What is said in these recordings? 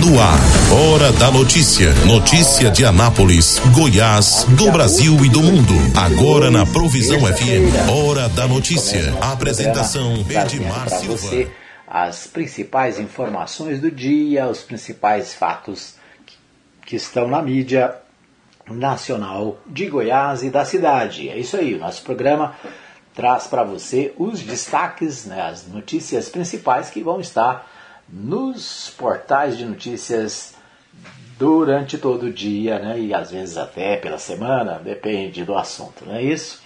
No ar, Hora da Notícia. Notícia de Anápolis, Goiás, do Brasil e do mundo. Agora na Provisão FM. Hora da Notícia. Apresentação Edmar Silva. Você as principais informações do dia, os principais fatos que estão na mídia nacional de Goiás e da cidade. É isso aí, o nosso programa traz para você os destaques, né, as notícias principais que vão estar nos portais de notícias durante todo o dia, né, e às vezes até pela semana, depende do assunto, não é isso?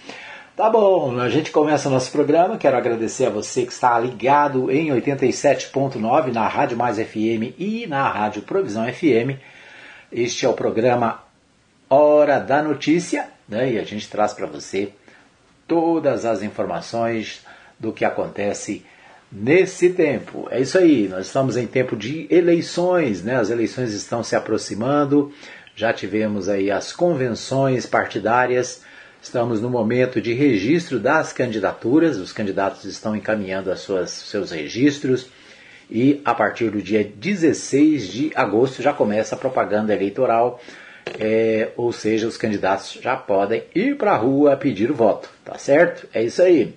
Tá bom, a gente começa nosso programa. Quero agradecer a você que está ligado em 87.9 na Rádio Mais FM e na Rádio Provisão FM. Este é o programa Hora da Notícia, né? E a gente traz para você todas as informações do que acontece nesse tempo. É isso aí, nós estamos em tempo de eleições, né? As eleições estão se aproximando. Já tivemos aí as convenções partidárias. Estamos no momento de registro das candidaturas. Os candidatos estão encaminhando as suas, seus registros e a partir do dia 16 de agosto já começa a propaganda eleitoral é, ou seja, os candidatos já podem ir para a rua pedir o voto, tá certo? É isso aí.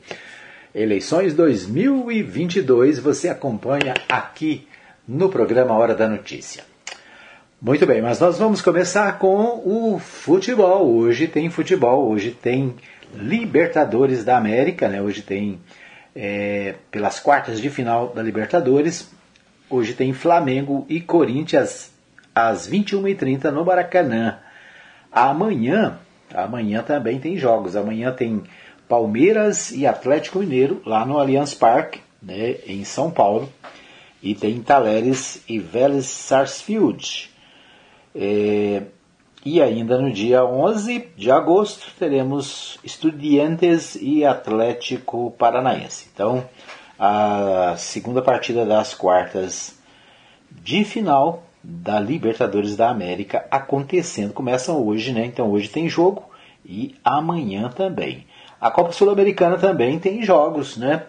Eleições 2022 você acompanha aqui no programa Hora da Notícia. Muito bem, mas nós vamos começar com o futebol. Hoje tem futebol, hoje tem Libertadores da América, né? Hoje tem é, pelas quartas de final da Libertadores. Hoje tem Flamengo e Corinthians às 21h30 no Maracanã. Amanhã, amanhã também tem jogos. Amanhã tem Palmeiras e Atlético Mineiro lá no Allianz Parque, né, em São Paulo. E tem Taleres e Vélez Sarsfield. É, e ainda no dia 11 de agosto teremos Estudiantes e Atlético Paranaense. Então, a segunda partida das quartas de final da Libertadores da América acontecendo. Começam hoje, né? Então hoje tem jogo e amanhã também. A Copa Sul-Americana também tem jogos, né?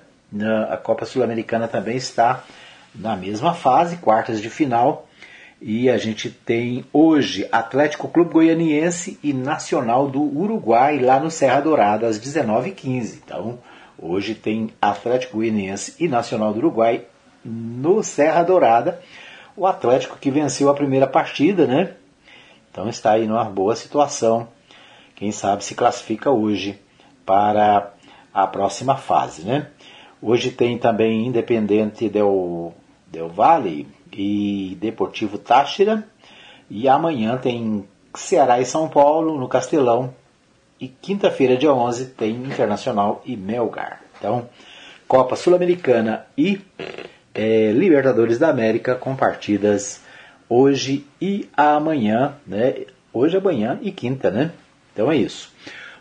A Copa Sul-Americana também está na mesma fase, quartas de final. E a gente tem hoje Atlético Clube Goianiense e Nacional do Uruguai lá no Serra Dourada às 19h15. Então, hoje tem Atlético Goianiense e Nacional do Uruguai no Serra Dourada. O Atlético que venceu a primeira partida, né? Então está aí numa boa situação. Quem sabe se classifica hoje para a próxima fase, né? Hoje tem também Independente del, del Vale e Deportivo Táchira. E amanhã tem Ceará e São Paulo no Castelão. E quinta-feira, dia 11, tem Internacional e Melgar. Então, Copa Sul-Americana e é, Libertadores da América com partidas hoje e amanhã, né? Hoje, amanhã e quinta, né? Então é isso.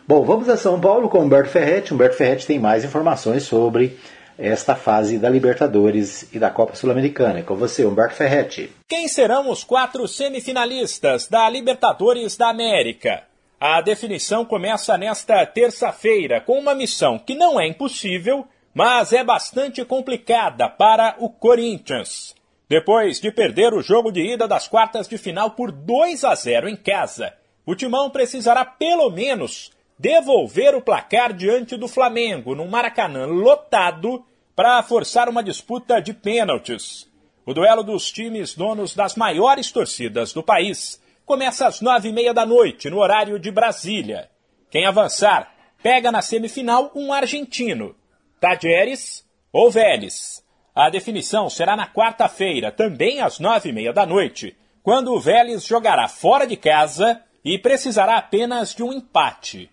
Bom, vamos a São Paulo com Humberto Ferretti. Humberto Ferretti tem mais informações sobre esta fase da Libertadores e da Copa Sul-Americana. É com você, Humberto Ferretti. Quem serão os quatro semifinalistas da Libertadores da América? A definição começa nesta terça-feira com uma missão que não é impossível, mas é bastante complicada para o Corinthians. Depois de perder o jogo de ida das quartas de final por 2 a 0 em casa, o Timão precisará pelo menos devolver o placar diante do Flamengo no Maracanã lotado para forçar uma disputa de pênaltis. O duelo dos times donos das maiores torcidas do país começa às nove e meia da noite, no horário de Brasília. Quem avançar pega na semifinal um argentino, Tadieres ou Vélez. A definição será na quarta-feira, também às nove e meia da noite, quando o Vélez jogará fora de casa e precisará apenas de um empate.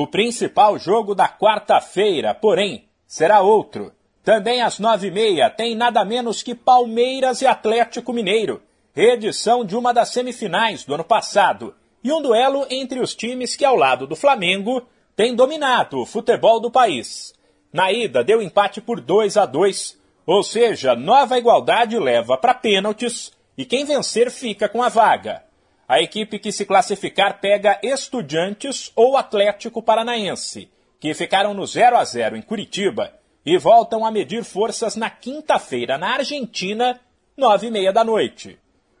O principal jogo da quarta-feira, porém, será outro. Também às nove e meia tem nada menos que Palmeiras e Atlético Mineiro, reedição de uma das semifinais do ano passado, e um duelo entre os times que, ao lado do Flamengo, têm dominado o futebol do país. Na ida, deu empate por 2 a 2, ou seja, nova igualdade leva para pênaltis e quem vencer fica com a vaga. A equipe que se classificar pega Estudiantes ou Atlético Paranaense, que ficaram no 0 a 0 em Curitiba e voltam a medir forças na quinta-feira na Argentina, nove e meia da noite.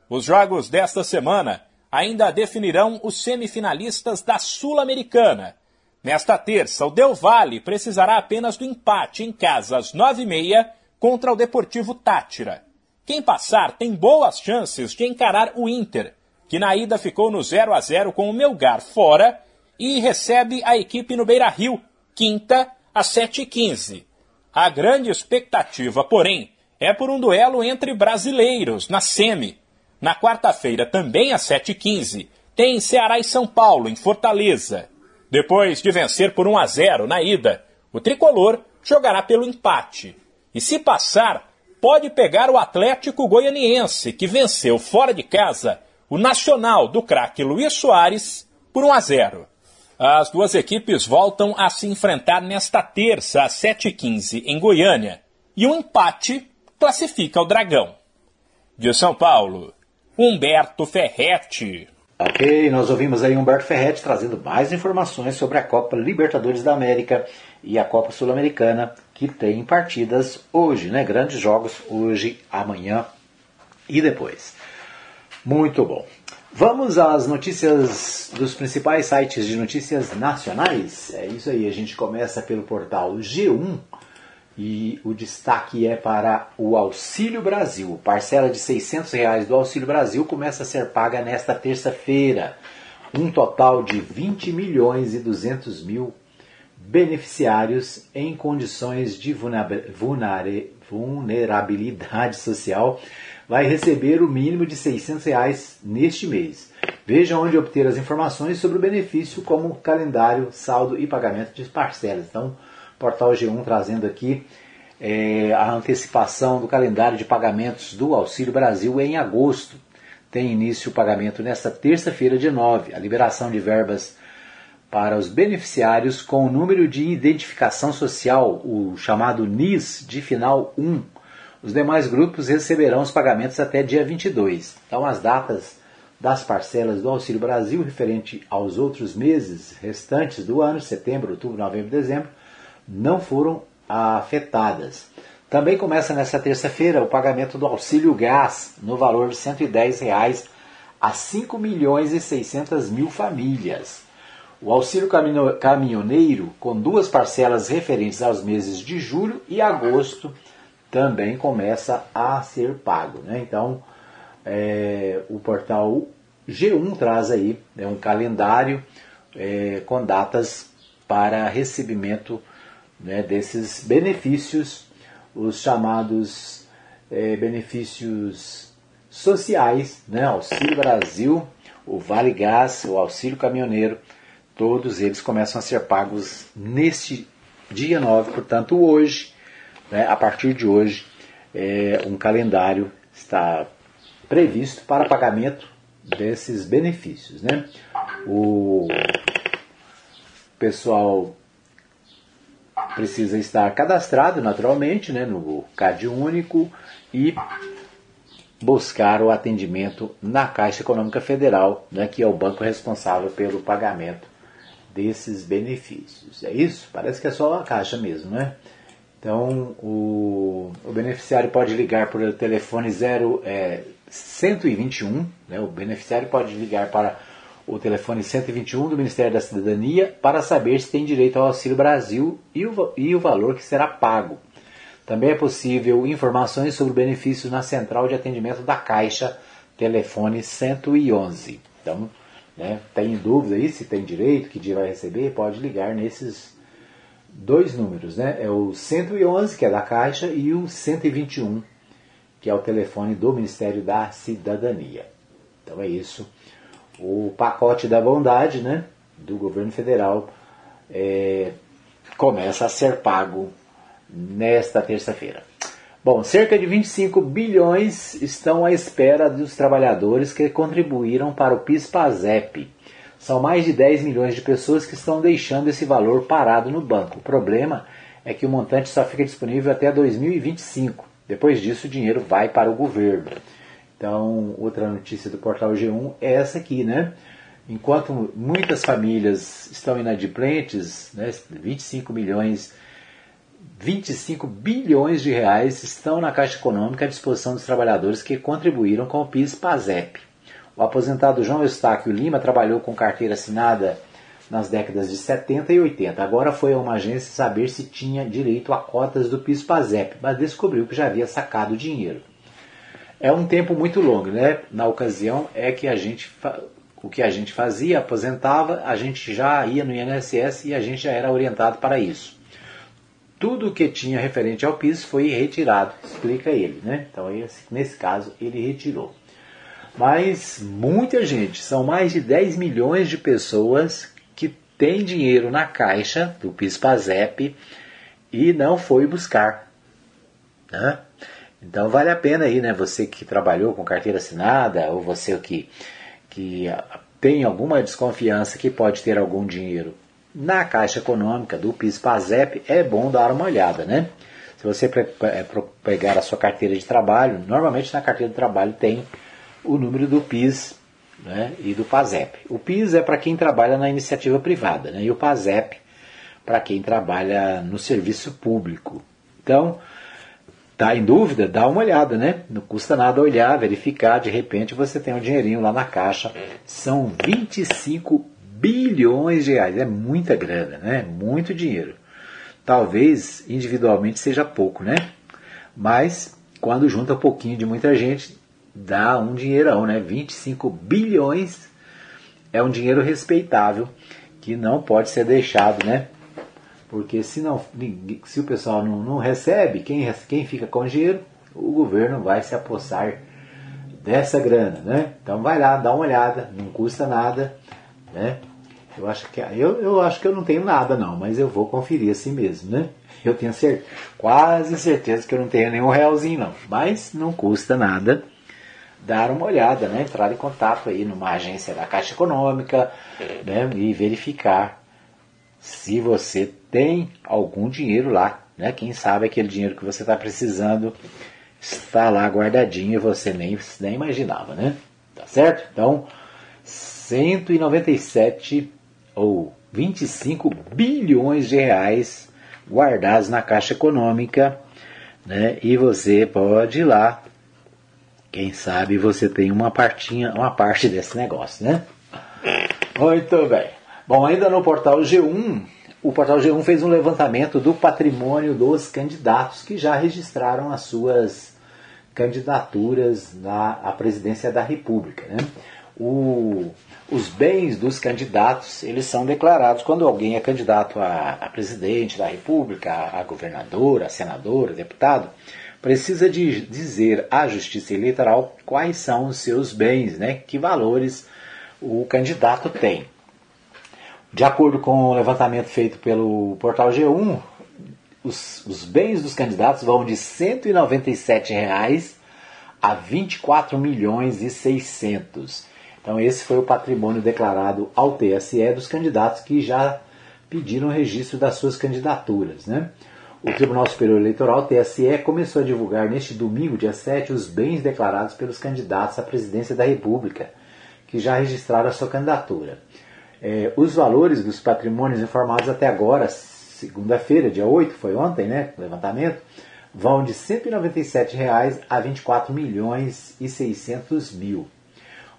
Os jogos desta semana ainda definirão os semifinalistas da Sul-Americana. Nesta terça, o Del Valle precisará apenas do empate em casa às nove e meia contra o Deportivo Tátira. Quem passar tem boas chances de encarar o Inter, que na ida ficou no 0 a 0 com o Melgar fora e recebe a equipe no Beira-Rio, quinta às 7h15. A grande expectativa, porém, é por um duelo entre brasileiros na semi. Na quarta-feira, também às 7h15, tem Ceará e São Paulo, em Fortaleza. Depois de vencer por 1 a 0 na ida, o tricolor jogará pelo empate. E se passar, pode pegar o Atlético Goianiense, que venceu fora de casa o Nacional do craque Luiz Soares por 1 a 0. As duas equipes voltam a se enfrentar nesta terça às 7h15 em Goiânia. E um empate classifica o Dragão. De São Paulo, Humberto Ferretti. Ok, nós ouvimos aí Humberto Ferretti trazendo mais informações sobre a Copa Libertadores da América e a Copa Sul-Americana, que tem partidas hoje, né? Grandes jogos hoje, amanhã e depois. Muito bom. Vamos às notícias dos principais sites de notícias nacionais. É isso aí, a gente começa pelo portal G1 e o destaque é para o Auxílio Brasil. Parcela de 600 reais do Auxílio Brasil começa a ser paga nesta terça-feira. Um total de 20 milhões e 200 mil beneficiários em condições de vulnerabilidade social vai receber o mínimo de 600 reais neste mês. Veja onde obter as informações sobre o benefício, como calendário, saldo e pagamento de parcelas. Então, Portal G1 trazendo aqui é, a antecipação do calendário de pagamentos do Auxílio Brasil em agosto. Tem início o pagamento nesta terça-feira, dia 9. A liberação de verbas para os beneficiários com o número de identificação social, o chamado NIS de final 1. Os demais grupos receberão os pagamentos até dia 22. Então, as datas das parcelas do Auxílio Brasil referente aos outros meses restantes do ano, setembro, outubro, novembro e dezembro, não foram afetadas. Também começa nesta terça-feira o pagamento do auxílio gás no valor de 110 reais a 5 milhões e 600 mil famílias. O auxílio caminhoneiro, com duas parcelas referentes aos meses de julho e agosto, também começa a ser pago. Né? Então, é, o portal G1 traz aí né, um calendário é, com datas para recebimento né, desses benefícios, os chamados é, benefícios sociais, né, Auxílio Brasil, o Vale Gás, o Auxílio Caminhoneiro, todos eles começam a ser pagos neste dia 9, portanto hoje, né, a partir de hoje, é, um calendário está previsto para pagamento desses benefícios. Né? O pessoal precisa estar cadastrado naturalmente né, no CAD único e buscar o atendimento na Caixa Econômica Federal, né, que é o banco responsável pelo pagamento desses benefícios. É isso? Parece que é só a Caixa mesmo, né? Então, o, o beneficiário pode ligar por telefone 0, é, 121, né? o beneficiário pode ligar para o telefone 121 do Ministério da Cidadania para saber se tem direito ao Auxílio Brasil e o, e o valor que será pago. Também é possível informações sobre benefícios na central de atendimento da Caixa, telefone 111. Então, né, tem dúvida aí se tem direito, que dia vai receber, pode ligar nesses dois números, né? É o 111, que é da Caixa, e o 121, que é o telefone do Ministério da Cidadania. Então é isso o pacote da bondade né, do governo federal é, começa a ser pago nesta terça-feira. Bom, cerca de 25 bilhões estão à espera dos trabalhadores que contribuíram para o PIS-PASEP. São mais de 10 milhões de pessoas que estão deixando esse valor parado no banco. O problema é que o montante só fica disponível até 2025. Depois disso, o dinheiro vai para o governo. Então, outra notícia do portal G1 é essa aqui, né? Enquanto muitas famílias estão inadimplentes, né, 25 milhões 25 bilhões de reais estão na Caixa Econômica à disposição dos trabalhadores que contribuíram com o PIS-PASEP. O aposentado João Eustáquio Lima trabalhou com carteira assinada nas décadas de 70 e 80. Agora foi a uma agência saber se tinha direito a cotas do PIS-PASEP, mas descobriu que já havia sacado dinheiro. É um tempo muito longo, né? Na ocasião é que a gente o que a gente fazia, aposentava, a gente já ia no INSS e a gente já era orientado para isso. Tudo que tinha referente ao PIS foi retirado, explica ele, né? Então, esse, nesse caso, ele retirou. Mas muita gente, são mais de 10 milhões de pessoas que têm dinheiro na caixa do PIS-PASEP e não foi buscar. Né? Então vale a pena aí, né? Você que trabalhou com carteira assinada, ou você que que tem alguma desconfiança que pode ter algum dinheiro na Caixa Econômica do PIS-PASEP, é bom dar uma olhada, né? Se você é, pegar a sua carteira de trabalho, normalmente na carteira de trabalho tem o número do PIS né, e do PASEP. O PIS é para quem trabalha na iniciativa privada, né, e o PASEP para quem trabalha no serviço público. Então, Tá em dúvida? Dá uma olhada, né? Não custa nada olhar, verificar, de repente você tem um dinheirinho lá na caixa. São 25 bilhões de reais, é muita grana, né? Muito dinheiro. Talvez individualmente seja pouco, né? Mas quando junta pouquinho de muita gente, dá um dinheirão, né? 25 bilhões é um dinheiro respeitável que não pode ser deixado, né? Porque se, não, se o pessoal não, não recebe, quem, quem fica com dinheiro, o governo vai se apossar dessa grana, né? Então vai lá, dá uma olhada, não custa nada, né? Eu acho que eu, eu acho que eu não tenho nada não, mas eu vou conferir assim mesmo, né? Eu tenho cert, quase certeza que eu não tenho nenhum realzinho não, mas não custa nada dar uma olhada, né? Entrar em contato aí numa agência da Caixa Econômica, né? E verificar se você tem algum dinheiro lá, né? Quem sabe aquele dinheiro que você está precisando está lá guardadinho e você nem, nem imaginava, né? Tá certo? Então, 197 ou 25 bilhões de reais guardados na Caixa Econômica, né? E você pode ir lá, quem sabe você tem uma partinha, uma parte desse negócio, né? Muito bem. Bom, ainda no portal G1, o portal G1 fez um levantamento do patrimônio dos candidatos que já registraram as suas candidaturas na à presidência da República. Né? O, os bens dos candidatos eles são declarados quando alguém é candidato a, a presidente da República, a, a governador, a senador, a deputado, precisa de dizer à Justiça Eleitoral quais são os seus bens, né? que valores o candidato tem. De acordo com o levantamento feito pelo portal G1, os, os bens dos candidatos vão de 197 reais a 24 milhões e 600. Então esse foi o patrimônio declarado ao TSE dos candidatos que já pediram registro das suas candidaturas. Né? O Tribunal Superior Eleitoral, TSE, começou a divulgar neste domingo, dia 7, os bens declarados pelos candidatos à presidência da República, que já registraram a sua candidatura. É, os valores dos patrimônios informados até agora, segunda-feira, dia 8, foi ontem, né? Levantamento, vão de 197 reais a 24 milhões e 600 mil.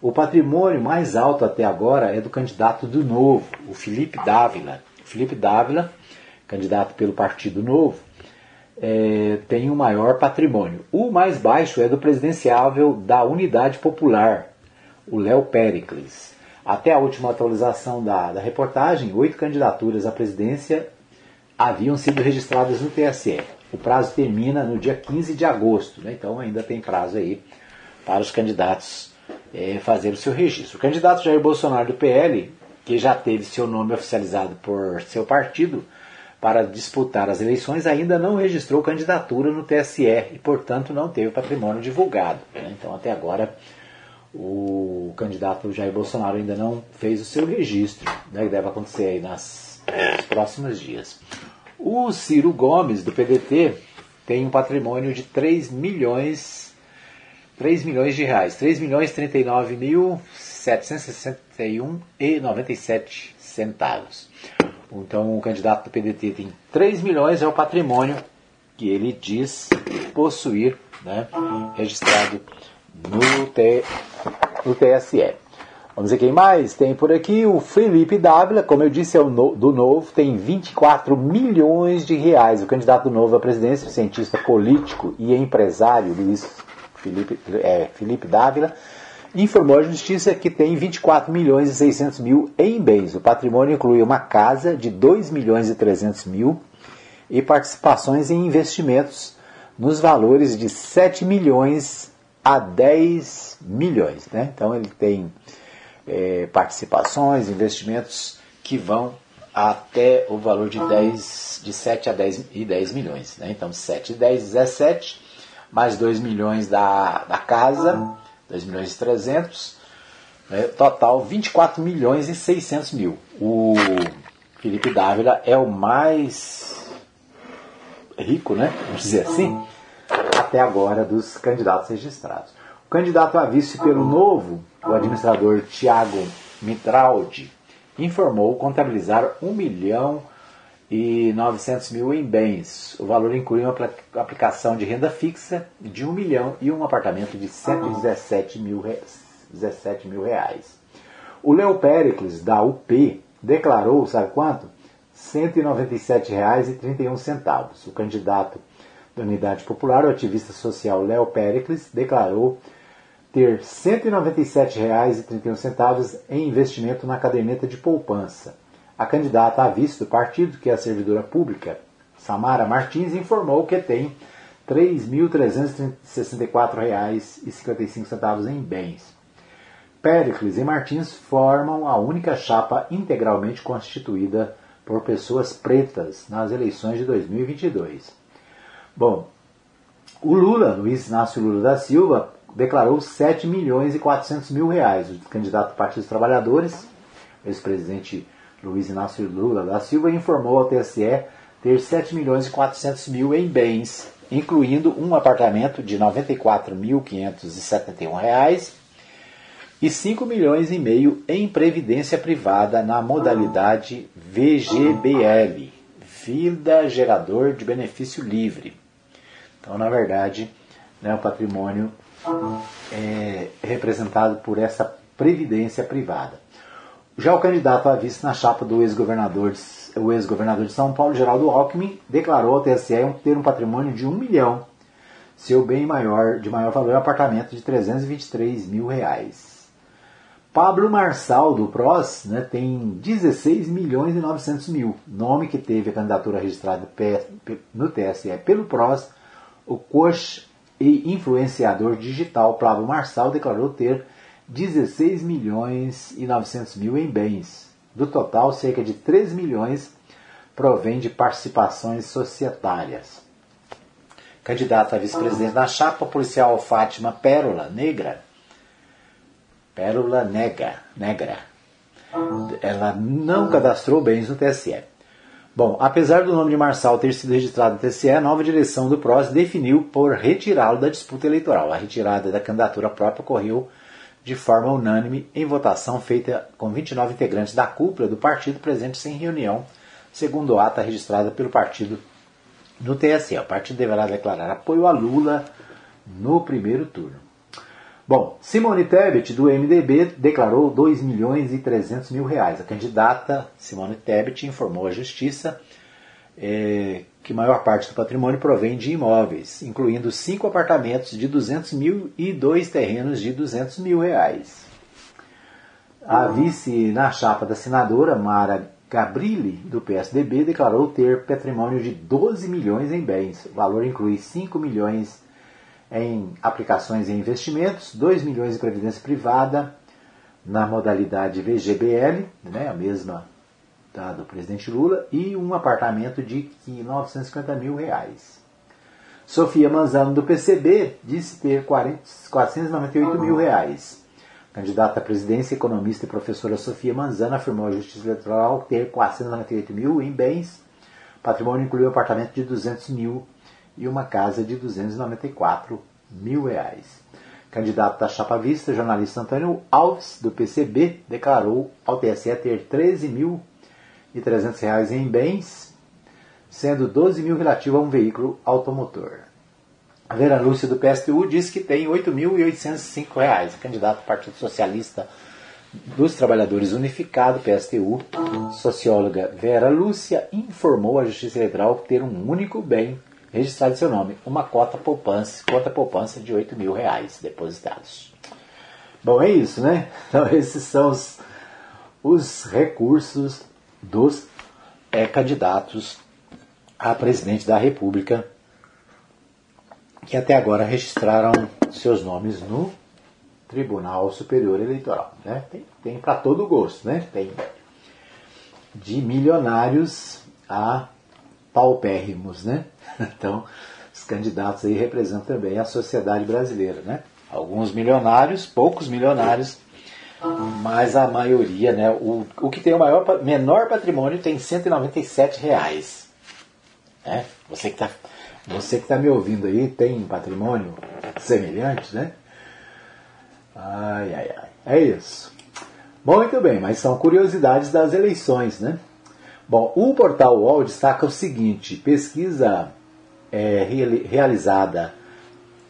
O patrimônio mais alto até agora é do candidato do Novo, o Felipe Dávila. O Felipe Dávila, candidato pelo Partido Novo, é, tem o maior patrimônio. O mais baixo é do presidenciável da Unidade Popular, o Léo Pericles. Até a última atualização da, da reportagem, oito candidaturas à presidência haviam sido registradas no TSE. O prazo termina no dia 15 de agosto, né? então ainda tem prazo aí para os candidatos é, fazer o seu registro. O candidato Jair Bolsonaro do PL, que já teve seu nome oficializado por seu partido para disputar as eleições, ainda não registrou candidatura no TSE e, portanto, não teve patrimônio divulgado. Né? Então, até agora, o candidato Jair Bolsonaro ainda não fez o seu registro, né, que deve acontecer aí nas, nos próximos dias. O Ciro Gomes, do PDT, tem um patrimônio de 3 milhões, 3 milhões de reais, 3 milhões 39 mil 761 e 97 centavos. Então o candidato do PDT tem 3 milhões, é o patrimônio que ele diz possuir, né, registrado no, T, no TSE. Vamos ver quem mais tem por aqui. O Felipe Dávila, como eu disse, é o no, do Novo, tem 24 milhões de reais. O candidato do Novo à presidência, cientista político e empresário Luiz Felipe, é, Felipe Dávila, informou à Justiça que tem 24 milhões e 600 mil em bens. O patrimônio inclui uma casa de 2 milhões e 300 mil e participações em investimentos nos valores de 7 milhões a 10 milhões. Né? Então ele tem é, participações, investimentos que vão até o valor de 10, de 7 a 10 e 10 milhões. Né? Então 7 e 10, 17, mais 2 milhões da, da casa 2 milhões e 300, né, total 24 milhões e 600 mil. O Felipe Dávila é o mais rico, né, vamos dizer assim, até agora dos candidatos registrados. O candidato a vice pelo Novo, o administrador Tiago Mitraldi, informou contabilizar 1 milhão e 900 mil em bens. O valor inclui uma aplicação de renda fixa de 1 milhão e um apartamento de 117 mil, 17 mil reais. O Leo Pericles, da UP, declarou, sabe quanto? R$ 197,31. O candidato da Unidade Popular, o ativista social Léo Pericles, declarou ter R$ 197,31 em investimento na caderneta de poupança. A candidata a vice do partido, que é a servidora pública, Samara Martins, informou que tem R$ 3.364,55 em bens. Pericles e Martins formam a única chapa integralmente constituída por pessoas pretas nas eleições de 2022. Bom, o Lula, Luiz Inácio Lula da Silva, declarou 7 milhões e 400 mil reais. O candidato do Partido dos Trabalhadores, ex-presidente Luiz Inácio Lula da Silva informou ao TSE ter 7 milhões e 400 mil em bens, incluindo um apartamento de 94.571 reais e 5 milhões e meio em previdência privada na modalidade VGBL, Vida Gerador de Benefício Livre. Então, na verdade, né, o patrimônio é representado por essa previdência privada. Já o candidato a vice na chapa do ex-governador o ex-governador de São Paulo, Geraldo Alckmin, declarou ao TSE ter um patrimônio de um milhão. Seu bem maior, de maior valor é um apartamento de 323 mil reais. Pablo Marçal, do PROS, né, tem 16 milhões e 900 mil. Nome que teve a candidatura registrada no TSE pelo PROS, o coach e influenciador digital Pablo Marçal declarou ter 16 milhões e 900 mil em bens. Do total, cerca de 3 milhões provém de participações societárias. Candidata a vice-presidente da chapa, policial Fátima Pérola Negra. Pérola Nega, Negra. Ela não cadastrou bens no TSE. Bom, apesar do nome de Marçal ter sido registrado no TSE, a nova direção do PROS definiu por retirá-lo da disputa eleitoral. A retirada da candidatura própria ocorreu de forma unânime em votação feita com 29 integrantes da cúpula do partido presentes em reunião, segundo ata registrada pelo partido no TSE. O partido deverá declarar apoio a Lula no primeiro turno. Bom, Simone Tebet, do MDB, declarou 2 milhões e 300 mil reais. A candidata Simone Tebet informou à Justiça é, que maior parte do patrimônio provém de imóveis, incluindo cinco apartamentos de 200 mil e dois terrenos de 200 mil reais. A vice na chapa da senadora Mara Gabrilli, do PSDB, declarou ter patrimônio de 12 milhões em bens. O valor inclui 5 milhões em aplicações e investimentos, 2 milhões em previdência privada na modalidade VGBL, né, a mesma tá, do presidente Lula, e um apartamento de 950 mil reais. Sofia Manzano, do PCB, disse ter 40, 498 mil reais. Candidata à presidência, economista e professora Sofia Manzano afirmou à Justiça Eleitoral ter 498 mil em bens. Patrimônio incluiu um apartamento de 200 mil e uma casa de 294 mil reais. Candidato da chapa vista, jornalista Antônio Alves, do PCB, declarou ao TSE ter 13 mil e 300 reais em bens, sendo 12 mil relativo a um veículo automotor. A Vera Lúcia do PSTU diz que tem 8.805 reais. Candidato do Partido Socialista dos Trabalhadores Unificado, PSTU, socióloga Vera Lúcia, informou a Justiça Eleitoral ter um único bem registrado em seu nome, uma cota poupança, conta poupança de 8 mil reais depositados. Bom, é isso, né? Então esses são os, os recursos dos é, candidatos a presidente da República que até agora registraram seus nomes no Tribunal Superior Eleitoral. Né? Tem, tem para todo gosto, né? Tem de milionários a paupérrimos, né? Então, os candidatos aí representam também a sociedade brasileira, né? Alguns milionários, poucos milionários, mas a maioria, né? O, o que tem o maior, menor patrimônio tem 197 reais. Né? Você que está você que está me ouvindo aí tem patrimônio semelhante, né? Ai, ai, ai. É isso. Bom, muito bem, mas são curiosidades das eleições, né? Bom, o portal UOL destaca o seguinte: pesquisa é, realizada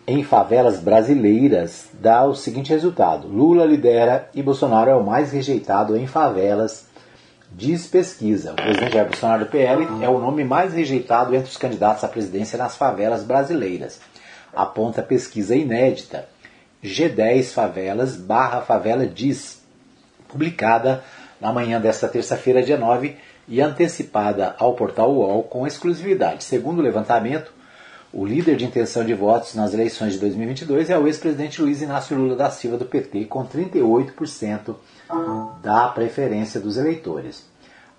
em favelas brasileiras dá o seguinte resultado: Lula lidera e Bolsonaro é o mais rejeitado em favelas Diz pesquisa, o presidente Jair Bolsonaro PL é o nome mais rejeitado entre os candidatos à presidência nas favelas brasileiras. Aponta pesquisa inédita. G10 Favelas barra Favela Diz, publicada na manhã desta terça-feira, dia 9, e antecipada ao portal UOL com exclusividade. Segundo o levantamento, o líder de intenção de votos nas eleições de 2022 é o ex-presidente Luiz Inácio Lula da Silva do PT, com 38% da preferência dos eleitores.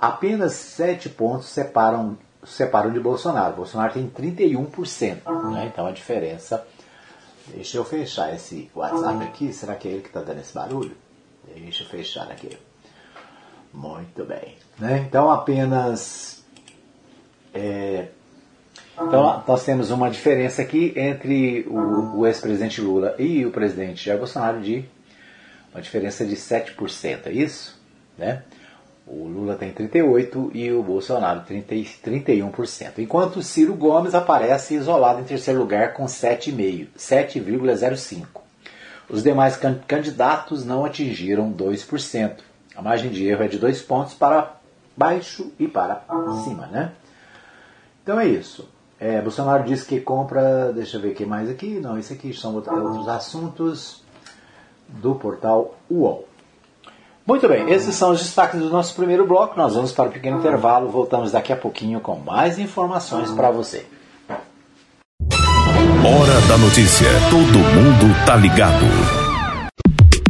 Apenas 7 pontos separam, separam de Bolsonaro. Bolsonaro tem 31%. Né? Então a diferença. Deixa eu fechar esse WhatsApp aqui. Será que é ele que está dando esse barulho? Deixa eu fechar aqui. Muito bem. Né? Então apenas. É, então nós temos uma diferença aqui entre o, o ex-presidente Lula e o presidente Jair Bolsonaro de uma diferença de 7%, é isso? Né? O Lula tem 38% e o Bolsonaro 30, 31%. Enquanto Ciro Gomes aparece isolado em terceiro lugar com 7,05%. Os demais candidatos não atingiram 2%. A margem de erro é de 2 pontos para baixo e para cima, né? Então é isso. É, Bolsonaro disse que compra. Deixa eu ver o que mais aqui. Não, isso aqui são outros assuntos do portal UOL. Muito bem, esses são os destaques do nosso primeiro bloco. Nós vamos para um pequeno intervalo. Voltamos daqui a pouquinho com mais informações para você. Hora da notícia. Todo mundo tá ligado.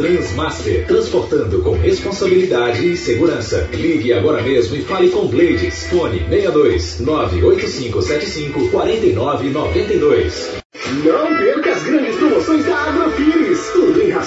Transmaster, transportando com responsabilidade e segurança. Ligue agora mesmo e fale com Blades. Fone 62 98575 4992. Não perca as grandes promoções da Agrofires.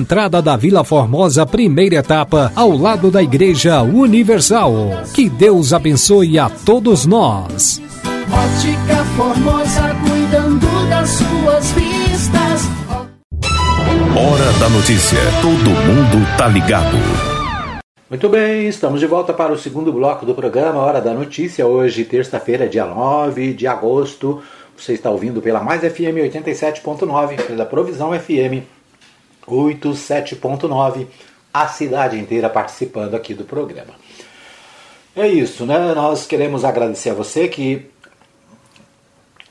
entrada da Vila Formosa, primeira etapa, ao lado da Igreja Universal. Que Deus abençoe a todos nós. Ótica Formosa, cuidando das suas vistas. Hora da Notícia. Todo mundo tá ligado. Muito bem, estamos de volta para o segundo bloco do programa Hora da Notícia. Hoje, terça-feira, dia 9 de agosto. Você está ouvindo pela Mais FM 87.9, pela Provisão FM 87.9, a cidade inteira participando aqui do programa. É isso, né? Nós queremos agradecer a você que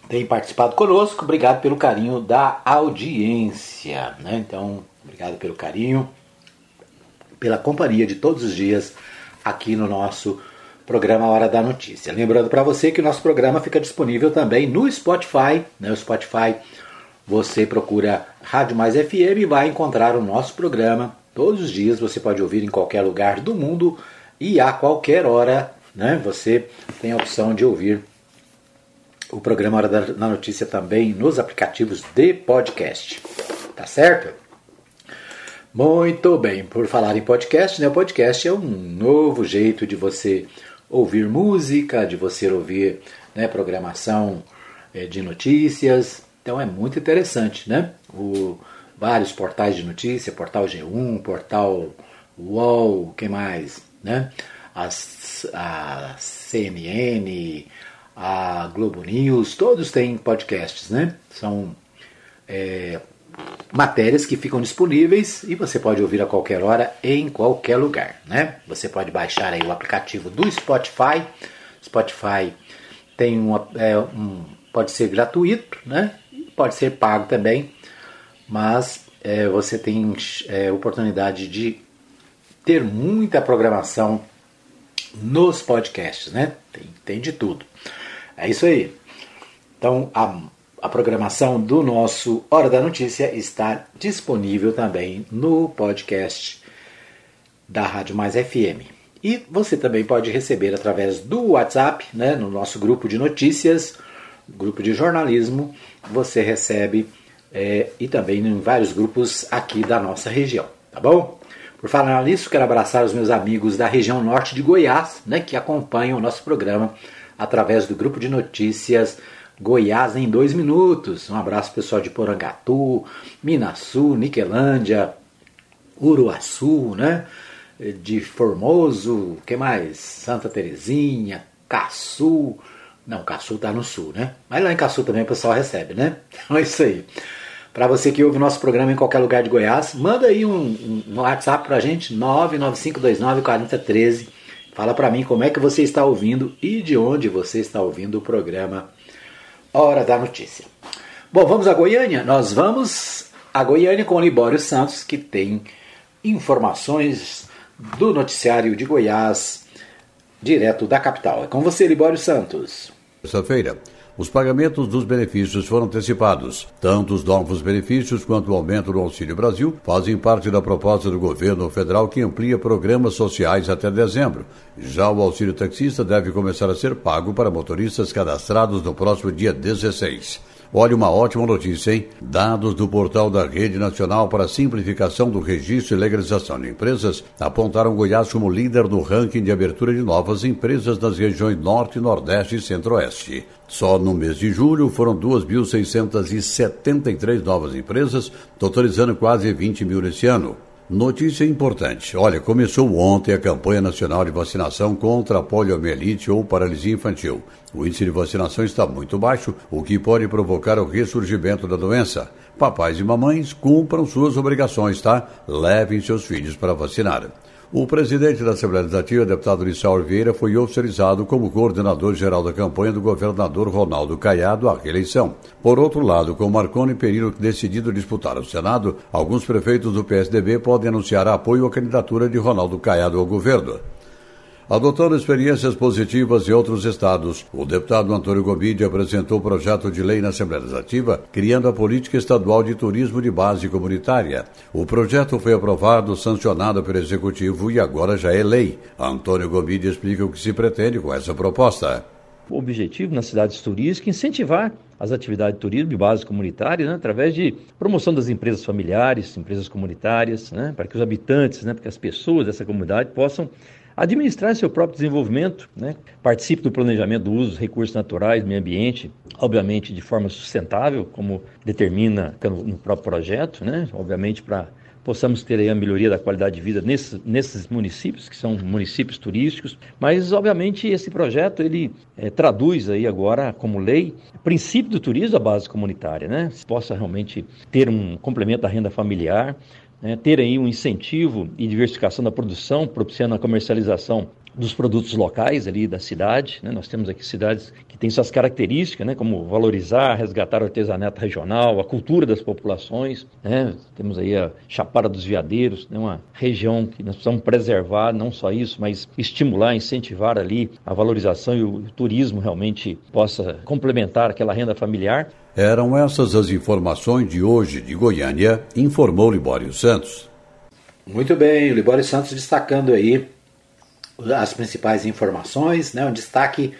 tem participado conosco. Obrigado pelo carinho da audiência, né? Então, obrigado pelo carinho, pela companhia de todos os dias aqui no nosso programa Hora da Notícia. Lembrando para você que o nosso programa fica disponível também no Spotify, né? O Spotify, você procura Rádio Mais FM vai encontrar o nosso programa. Todos os dias você pode ouvir em qualquer lugar do mundo e a qualquer hora, né? Você tem a opção de ouvir o programa Hora da Notícia também nos aplicativos de podcast. Tá certo? Muito bem, por falar em podcast, né? O podcast é um novo jeito de você ouvir música, de você ouvir né, programação é, de notícias. Então é muito interessante, né? O, vários portais de notícia, portal G1, portal UOL, que mais, né? As, a CNN, a Globo News, todos têm podcasts, né? São é, matérias que ficam disponíveis e você pode ouvir a qualquer hora em qualquer lugar, né? Você pode baixar aí o aplicativo do Spotify. Spotify tem uma, é, um, pode ser gratuito, né? Pode ser pago também, mas é, você tem é, oportunidade de ter muita programação nos podcasts, né? Tem, tem de tudo. É isso aí. Então a a programação do nosso Hora da Notícia está disponível também no podcast da Rádio Mais FM. E você também pode receber através do WhatsApp, né, no nosso grupo de notícias, grupo de jornalismo, você recebe é, e também em vários grupos aqui da nossa região, tá bom? Por falar nisso, quero abraçar os meus amigos da região norte de Goiás, né, que acompanham o nosso programa através do grupo de notícias Goiás em dois minutos. Um abraço pessoal de Porangatu, Minasul, Niquelândia, Uruaçu, né? De Formoso, que mais? Santa Terezinha, Caçu. Não, Caçu tá no sul, né? Mas lá em Caçu também o pessoal recebe, né? Então é isso aí. Para você que ouve o nosso programa em qualquer lugar de Goiás, manda aí um, um, WhatsApp pra gente, 995294013. Fala para mim como é que você está ouvindo e de onde você está ouvindo o programa Hora da Notícia. Bom, vamos a Goiânia? Nós vamos a Goiânia com o Libório Santos, que tem informações do noticiário de Goiás, direto da capital. É com você, Libório Santos. Terça-feira. Os pagamentos dos benefícios foram antecipados. Tanto os novos benefícios quanto o aumento do Auxílio Brasil fazem parte da proposta do governo federal que amplia programas sociais até dezembro. Já o auxílio taxista deve começar a ser pago para motoristas cadastrados no próximo dia 16. Olha uma ótima notícia, hein? Dados do portal da Rede Nacional para a Simplificação do Registro e Legalização de Empresas apontaram Goiás como líder no ranking de abertura de novas empresas nas regiões Norte, Nordeste e Centro-Oeste. Só no mês de julho foram 2.673 novas empresas, totalizando quase 20 mil nesse ano. Notícia importante. Olha, começou ontem a campanha nacional de vacinação contra a poliomielite ou paralisia infantil. O índice de vacinação está muito baixo, o que pode provocar o ressurgimento da doença. Papais e mamães cumpram suas obrigações, tá? Levem seus filhos para vacinar. O presidente da Assembleia Legislativa, deputado Lissauer Vieira, foi oficializado como coordenador-geral da campanha do governador Ronaldo Caiado à reeleição. Por outro lado, com Marconi Perillo decidido disputar o Senado, alguns prefeitos do PSDB podem anunciar apoio à candidatura de Ronaldo Caiado ao governo. Adotando experiências positivas em outros estados, o deputado Antônio Gomide apresentou o projeto de lei na Assembleia Legislativa, criando a Política Estadual de Turismo de Base Comunitária. O projeto foi aprovado, sancionado pelo Executivo e agora já é lei. Antônio Gomide explica o que se pretende com essa proposta. O objetivo nas cidades turísticas é incentivar as atividades de turismo de base comunitária, né, através de promoção das empresas familiares, empresas comunitárias, né, para que os habitantes, né, para que as pessoas dessa comunidade possam administrar seu próprio desenvolvimento, né? participe do planejamento do uso dos recursos naturais, meio ambiente, obviamente de forma sustentável, como determina no próprio projeto, né? obviamente para possamos ter aí a melhoria da qualidade de vida nesses, nesses municípios, que são municípios turísticos, mas obviamente esse projeto ele é, traduz aí agora como lei o princípio do turismo da base comunitária, né? Se possa realmente ter um complemento da renda familiar, né? ter aí um incentivo e diversificação da produção, propiciando a comercialização dos produtos locais ali da cidade. Né? Nós temos aqui cidades que têm suas características, né? como valorizar, resgatar o artesanato regional, a cultura das populações. Né? Temos aí a Chapada dos Veadeiros, né? uma região que nós precisamos preservar, não só isso, mas estimular, incentivar ali a valorização e o turismo realmente possa complementar aquela renda familiar. Eram essas as informações de hoje de Goiânia, informou Libório Santos. Muito bem, o Libório Santos destacando aí as principais informações, né? um destaque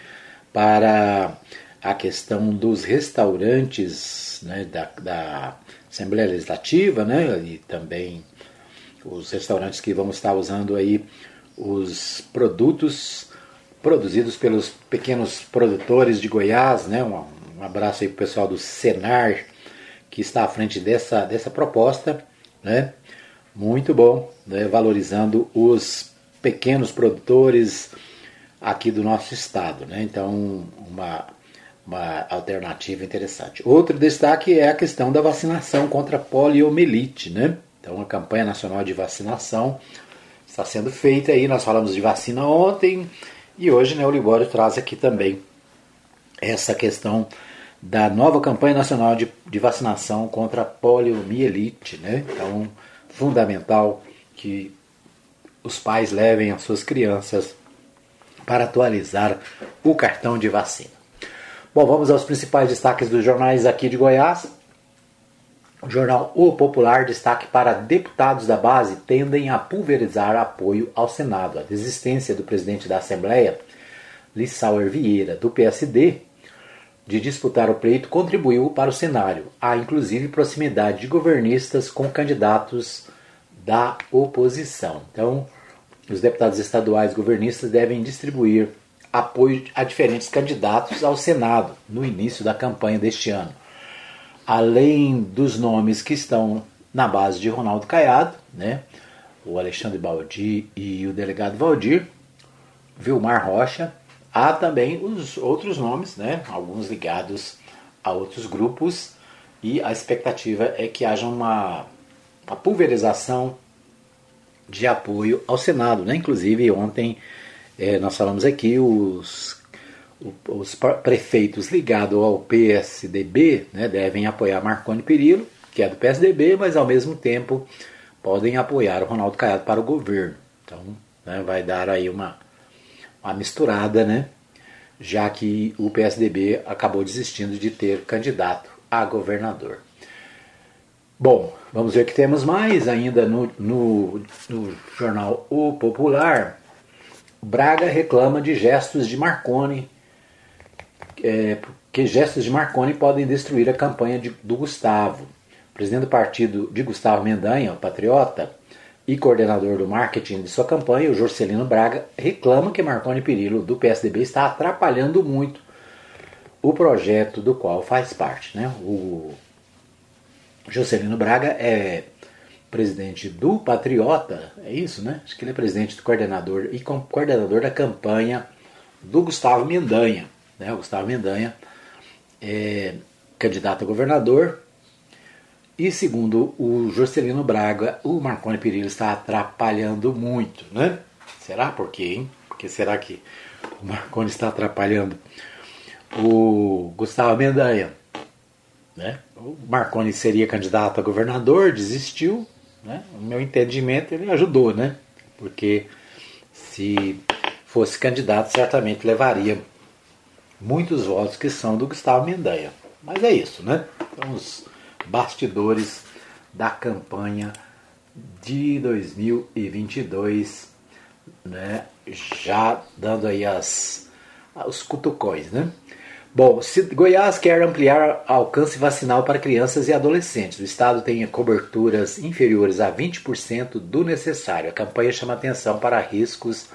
para a questão dos restaurantes né? da, da Assembleia Legislativa né? e também os restaurantes que vão estar usando aí os produtos produzidos pelos pequenos produtores de Goiás, né? Um, um abraço aí para o pessoal do Senar que está à frente dessa, dessa proposta, né? Muito bom, né? valorizando os pequenos produtores aqui do nosso estado. Né? Então, uma, uma alternativa interessante. Outro destaque é a questão da vacinação contra a poliomielite. Né? Então, a campanha nacional de vacinação está sendo feita aí. Nós falamos de vacina ontem e hoje né, o Libório traz aqui também essa questão da nova campanha nacional de, de vacinação contra a poliomielite. Né? Então, fundamental que os pais levem as suas crianças para atualizar o cartão de vacina. Bom, vamos aos principais destaques dos jornais aqui de Goiás. O jornal O Popular destaque para deputados da base tendem a pulverizar apoio ao Senado. A desistência do presidente da Assembleia, Lissauer Vieira, do PSD, de disputar o pleito contribuiu para o cenário. Há inclusive proximidade de governistas com candidatos da oposição. Então, os deputados estaduais governistas devem distribuir apoio a diferentes candidatos ao Senado no início da campanha deste ano. Além dos nomes que estão na base de Ronaldo Caiado, né, o Alexandre Baldi e o delegado Valdir, Vilmar Rocha, há também os outros nomes, né, alguns ligados a outros grupos, e a expectativa é que haja uma a pulverização de apoio ao Senado. Né? Inclusive, ontem é, nós falamos aqui, os, os prefeitos ligados ao PSDB né, devem apoiar Marconi Perillo, que é do PSDB, mas ao mesmo tempo podem apoiar o Ronaldo Caiado para o governo. Então, né, vai dar aí uma, uma misturada, né? já que o PSDB acabou desistindo de ter candidato a governador. Bom, vamos ver o que temos mais ainda no, no, no jornal O Popular. Braga reclama de gestos de Marconi, é, que gestos de Marconi podem destruir a campanha de, do Gustavo. O presidente do partido de Gustavo Mendanha, patriota, e coordenador do marketing de sua campanha, o Jorcelino Braga, reclama que Marconi Perillo, do PSDB, está atrapalhando muito o projeto do qual faz parte. Né? O Juscelino Braga é presidente do Patriota, é isso, né? Acho que ele é presidente do coordenador e coordenador da campanha do Gustavo Mendanha. Né? O Gustavo Mendanha é candidato a governador e segundo o Juscelino Braga, o Marconi Perillo está atrapalhando muito, né? Será por quê, hein? Porque será que o Marconi está atrapalhando o Gustavo Mendanha? Né? Marconi seria candidato a governador, desistiu. Né? No meu entendimento, ele ajudou, né? porque se fosse candidato, certamente levaria muitos votos que são do Gustavo Mendanha. Mas é isso, né? Então, os bastidores da campanha de 2022, né? Já dando aí as, os cutucões, né? Bom, Goiás quer ampliar alcance vacinal para crianças e adolescentes. O estado tem coberturas inferiores a 20% do necessário. A campanha chama atenção para riscos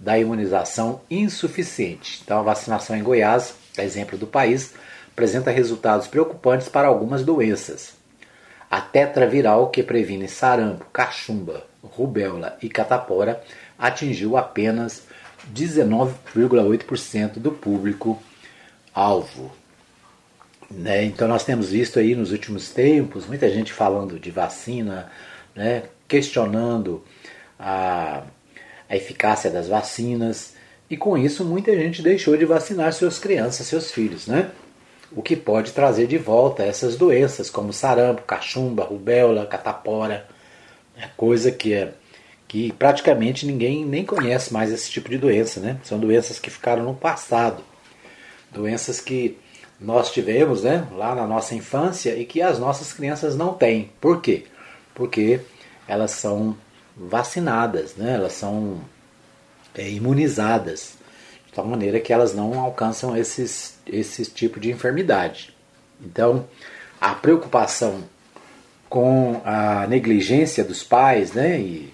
da imunização insuficiente. Então, a vacinação em Goiás, exemplo do país, apresenta resultados preocupantes para algumas doenças. A tetraviral, que previne sarampo, cachumba, rubéola e catapora, atingiu apenas 19,8% do público alvo. Né? Então nós temos visto aí nos últimos tempos muita gente falando de vacina, né? questionando a, a eficácia das vacinas, e com isso muita gente deixou de vacinar suas crianças, seus filhos, né? O que pode trazer de volta essas doenças como sarampo, cachumba, rubéola, catapora, é coisa que é que praticamente ninguém nem conhece mais esse tipo de doença, né? São doenças que ficaram no passado, doenças que nós tivemos, né, lá na nossa infância e que as nossas crianças não têm. Por quê? Porque elas são vacinadas, né? Elas são é, imunizadas de tal maneira que elas não alcançam esses esse tipo de enfermidade. Então, a preocupação com a negligência dos pais, né, e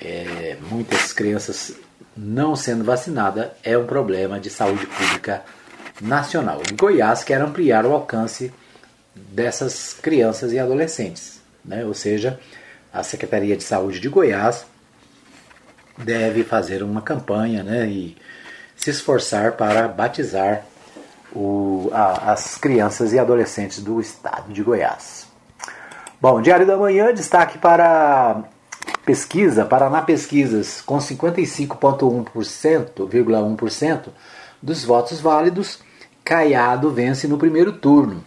é, muitas crianças não sendo vacinadas é um problema de saúde pública nacional. Em Goiás quer ampliar o alcance dessas crianças e adolescentes, né? ou seja, a Secretaria de Saúde de Goiás deve fazer uma campanha né, e se esforçar para batizar o, a, as crianças e adolescentes do estado de Goiás. Bom, Diário da Manhã, destaque para pesquisa, Paraná Pesquisas, com 55,1% dos votos válidos, Caiado vence no primeiro turno.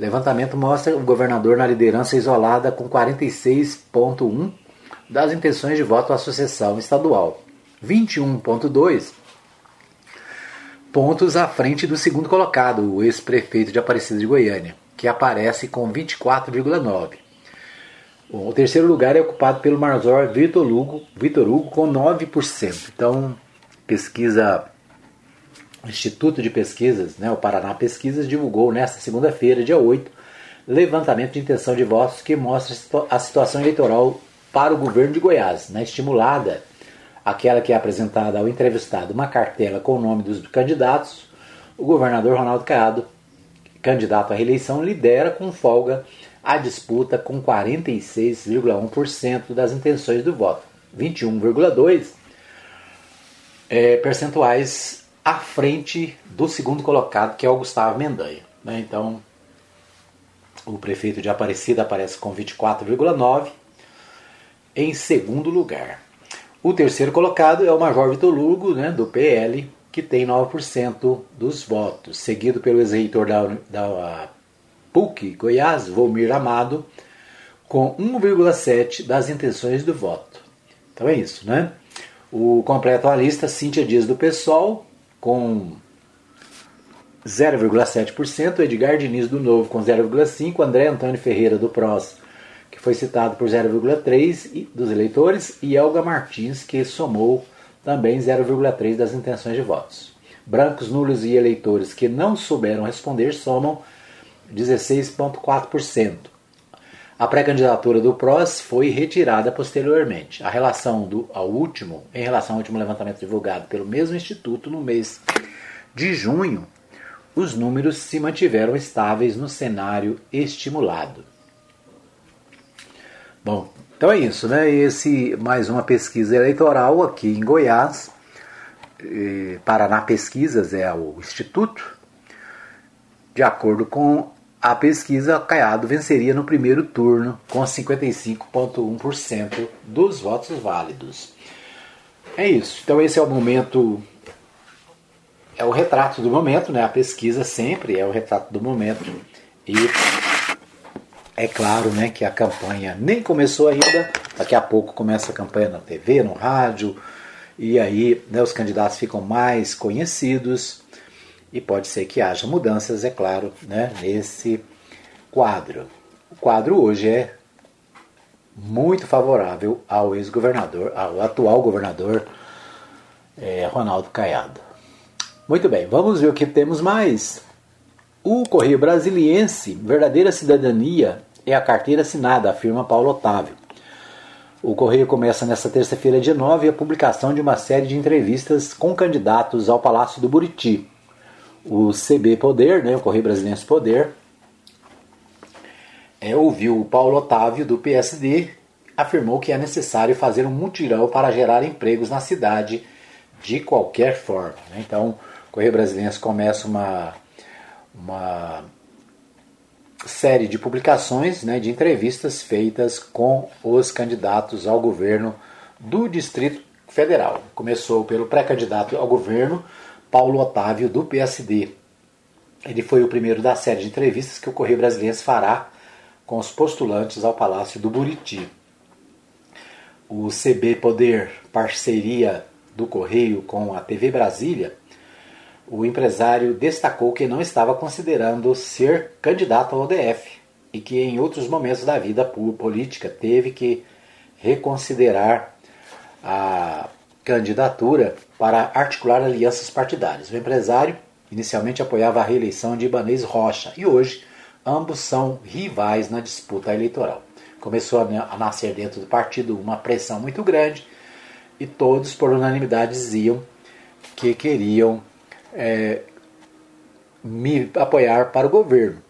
Levantamento mostra o governador na liderança isolada com 46,1% das intenções de voto à sucessão estadual. 21,2% pontos à frente do segundo colocado, o ex-prefeito de Aparecida de Goiânia, que aparece com 24,9%. O terceiro lugar é ocupado pelo Marzor Vitor Hugo, Vitor Hugo com 9%. Então, pesquisa Instituto de Pesquisas, né, o Paraná Pesquisas, divulgou nesta segunda-feira, dia 8, levantamento de intenção de votos que mostra a situação eleitoral para o governo de Goiás. Né, estimulada, aquela que é apresentada ao entrevistado uma cartela com o nome dos candidatos, o governador Ronaldo Caiado, candidato à reeleição, lidera com folga a disputa com 46,1% das intenções do voto, 21,2% é, percentuais à frente do segundo colocado, que é o Gustavo Mendanha. Né? Então, o prefeito de Aparecida aparece com 24,9% em segundo lugar. O terceiro colocado é o Major Vitor Lugo, né, do PL, que tem 9% dos votos, seguido pelo ex-reitor da, da PUC Goiás, Volmir Amado, com 1,7% das intenções do voto. Então é isso, né? O completo a lista, Cíntia Dias do PSOL, com 0,7%, Edgar Diniz do Novo com 0,5%, André Antônio Ferreira do PROS, que foi citado por 0,3% dos eleitores, e Elga Martins, que somou também 0,3% das intenções de votos. Brancos, nulos e eleitores que não souberam responder somam 16,4%. A pré-candidatura do PROS foi retirada posteriormente. A relação do, ao último, em relação ao último levantamento divulgado pelo mesmo instituto no mês de junho, os números se mantiveram estáveis no cenário estimulado. Bom, então é isso, né? Esse mais uma pesquisa eleitoral aqui em Goiás. Paraná Pesquisas é o instituto. De acordo com a pesquisa, Caiado venceria no primeiro turno com 55,1% dos votos válidos. É isso. Então esse é o momento, é o retrato do momento, né? A pesquisa sempre é o retrato do momento e é claro, né, que a campanha nem começou ainda. Daqui a pouco começa a campanha na TV, no rádio e aí né, os candidatos ficam mais conhecidos e pode ser que haja mudanças, é claro, né, nesse quadro. O quadro hoje é muito favorável ao ex-governador, ao atual governador é, Ronaldo Caiado. Muito bem, vamos ver o que temos mais. O Correio Brasiliense, verdadeira cidadania, é a carteira assinada, afirma Paulo Otávio. O Correio começa nesta terça-feira, dia 9, a publicação de uma série de entrevistas com candidatos ao Palácio do Buriti o CB Poder, né, o Correio Brasileiro Poder, é, ouviu o Paulo Otávio, do PSD, afirmou que é necessário fazer um mutirão para gerar empregos na cidade de qualquer forma. Né? Então, o Correio Brasiliense começa uma, uma série de publicações, né, de entrevistas feitas com os candidatos ao governo do Distrito Federal. Começou pelo pré-candidato ao governo, Paulo Otávio, do PSD. Ele foi o primeiro da série de entrevistas que o Correio Brasiliense fará com os postulantes ao Palácio do Buriti. O CB Poder, parceria do Correio com a TV Brasília, o empresário destacou que não estava considerando ser candidato ao DF e que em outros momentos da vida política teve que reconsiderar a candidatura para articular alianças partidárias. O empresário inicialmente apoiava a reeleição de Ibanez Rocha e hoje ambos são rivais na disputa eleitoral. Começou a nascer dentro do partido uma pressão muito grande e todos, por unanimidade, diziam que queriam é, me apoiar para o governo.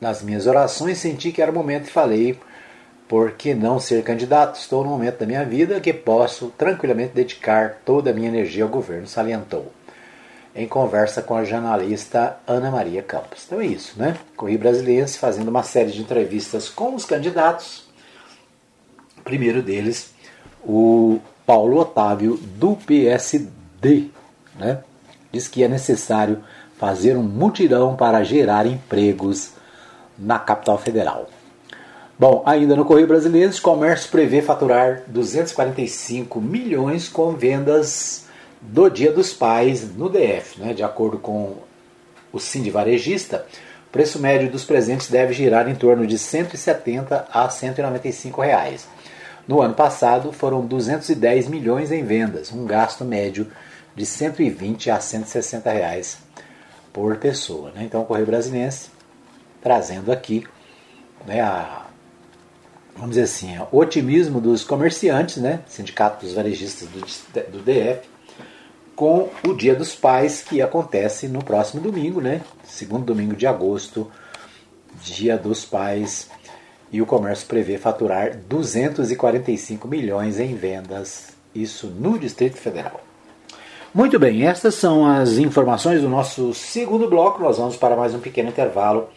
Nas minhas orações senti que era o momento e falei, por que não ser candidato? Estou no momento da minha vida que posso tranquilamente dedicar toda a minha energia ao governo, salientou. Em conversa com a jornalista Ana Maria Campos. Então é isso, né? Correio Brasiliense fazendo uma série de entrevistas com os candidatos. O primeiro deles, o Paulo Otávio, do PSD, né? diz que é necessário fazer um mutirão para gerar empregos na capital federal. Bom, ainda no Correio Brasileiro, o comércio prevê faturar 245 milhões com vendas do Dia dos Pais no DF. Né? De acordo com o Cindy Varejista, o preço médio dos presentes deve girar em torno de 170 a 195 reais. No ano passado foram 210 milhões em vendas, um gasto médio de 120 a 160 reais por pessoa. Né? Então, o Correio Brasiliense trazendo aqui né, a, vamos dizer assim, o otimismo dos comerciantes, né, sindicato dos varejistas do, do DF, com o Dia dos Pais que acontece no próximo domingo, né, segundo domingo de agosto, Dia dos Pais, e o comércio prevê faturar 245 milhões em vendas, isso no Distrito Federal. Muito bem, estas são as informações do nosso segundo bloco. Nós vamos para mais um pequeno intervalo.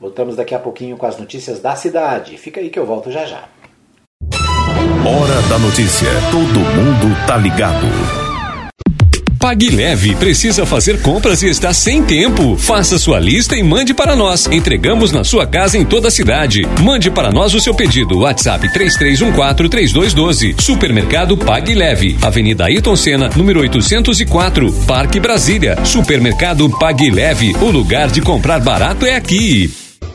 Voltamos daqui a pouquinho com as notícias da cidade. Fica aí que eu volto já já. Hora da notícia. Todo mundo tá ligado. Pague Leve precisa fazer compras e está sem tempo. Faça sua lista e mande para nós. Entregamos na sua casa em toda a cidade. Mande para nós o seu pedido. WhatsApp 33143212. Supermercado Pague Leve. Avenida Ayrton Senna, número 804, Parque Brasília. Supermercado Pague Leve. O lugar de comprar barato é aqui.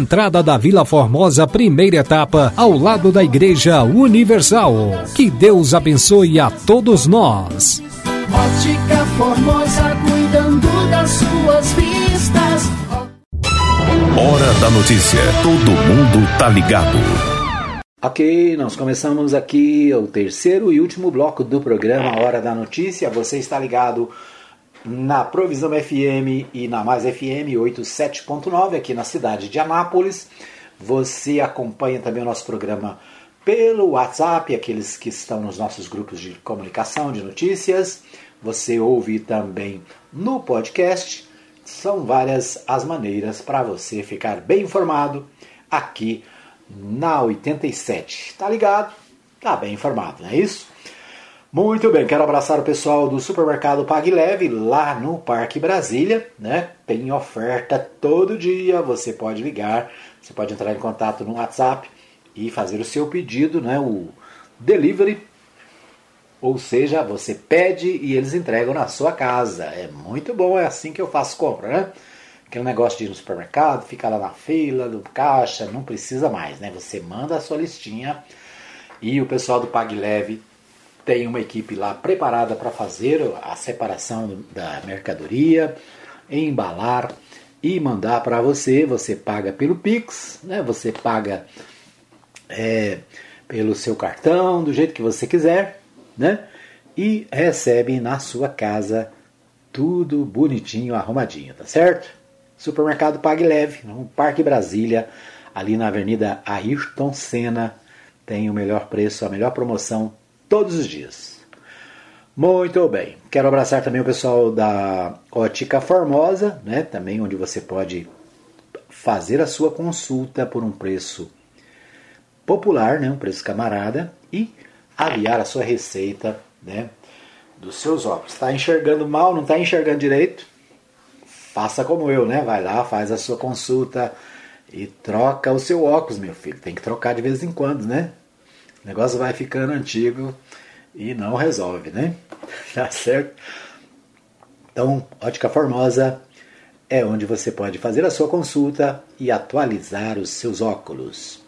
entrada da Vila Formosa, primeira etapa, ao lado da Igreja Universal. Que Deus abençoe a todos nós. Ótica Formosa, cuidando das suas vistas. Hora da notícia. Todo mundo tá ligado. Ok, nós começamos aqui o terceiro e último bloco do programa Hora da Notícia. Você está ligado na Provisão FM e na Mais FM 87.9 aqui na cidade de Anápolis. Você acompanha também o nosso programa pelo WhatsApp, aqueles que estão nos nossos grupos de comunicação, de notícias. Você ouve também no podcast. São várias as maneiras para você ficar bem informado aqui na 87. Tá ligado? Tá bem informado, não é isso? Muito bem, quero abraçar o pessoal do supermercado Pague Leve lá no Parque Brasília, né? Tem oferta todo dia, você pode ligar, você pode entrar em contato no WhatsApp e fazer o seu pedido, né? O delivery, ou seja, você pede e eles entregam na sua casa. É muito bom, é assim que eu faço compra, né? Aquele negócio de ir no supermercado, ficar lá na fila, do caixa, não precisa mais, né? Você manda a sua listinha e o pessoal do Pague Leve tem uma equipe lá preparada para fazer a separação da mercadoria, embalar e mandar para você. Você paga pelo Pix, né? Você paga é, pelo seu cartão, do jeito que você quiser, né? E recebe na sua casa tudo bonitinho, arrumadinho, tá certo? Supermercado Pague Leve, no Parque Brasília, ali na Avenida Ayrton Senna, tem o melhor preço, a melhor promoção todos os dias. Muito bem. Quero abraçar também o pessoal da Ótica Formosa, né? Também onde você pode fazer a sua consulta por um preço popular, né? Um preço camarada e aviar a sua receita, né? Dos seus óculos. Está enxergando mal, não está enxergando direito? faça como eu, né? Vai lá, faz a sua consulta e troca o seu óculos, meu filho. Tem que trocar de vez em quando, né? O negócio vai ficando antigo e não resolve, né? Tá certo? Então, Ótica Formosa é onde você pode fazer a sua consulta e atualizar os seus óculos.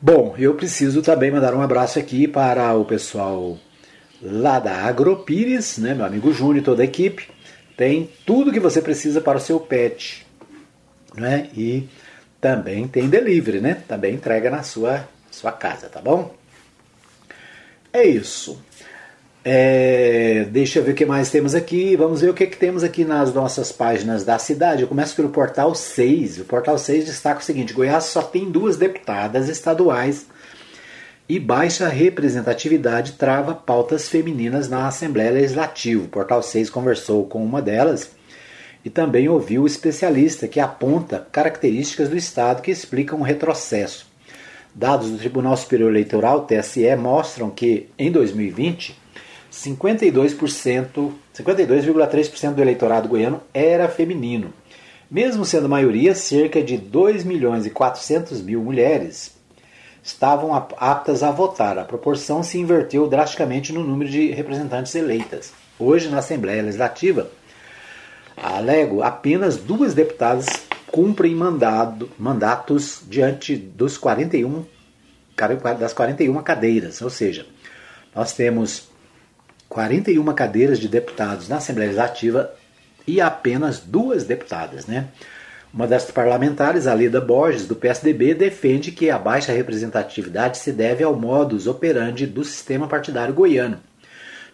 Bom, eu preciso também mandar um abraço aqui para o pessoal lá da Agropires, né, meu amigo Júnior e toda a equipe tem tudo que você precisa para o seu pet. Né? E também tem delivery, né? Também entrega na sua, sua casa, tá bom? É isso. É, deixa eu ver o que mais temos aqui. Vamos ver o que, que temos aqui nas nossas páginas da cidade. Eu começo pelo Portal 6. O Portal 6 destaca o seguinte: Goiás só tem duas deputadas estaduais e baixa representatividade trava pautas femininas na Assembleia Legislativa. O Portal 6 conversou com uma delas e também ouviu o especialista que aponta características do Estado que explicam o retrocesso. Dados do Tribunal Superior Eleitoral, TSE, mostram que em 2020, 52%, 52,3% do eleitorado goiano era feminino. Mesmo sendo maioria, cerca de 2 milhões e 400 mil mulheres estavam aptas a votar. A proporção se inverteu drasticamente no número de representantes eleitas. Hoje, na Assembleia Legislativa, alego, apenas duas deputadas cumprem mandado, mandatos diante dos 41, das 41 cadeiras. Ou seja, nós temos 41 cadeiras de deputados na Assembleia Legislativa e apenas duas deputadas, né? Uma das parlamentares, a Leda Borges, do PSDB, defende que a baixa representatividade se deve ao modus operandi do sistema partidário goiano.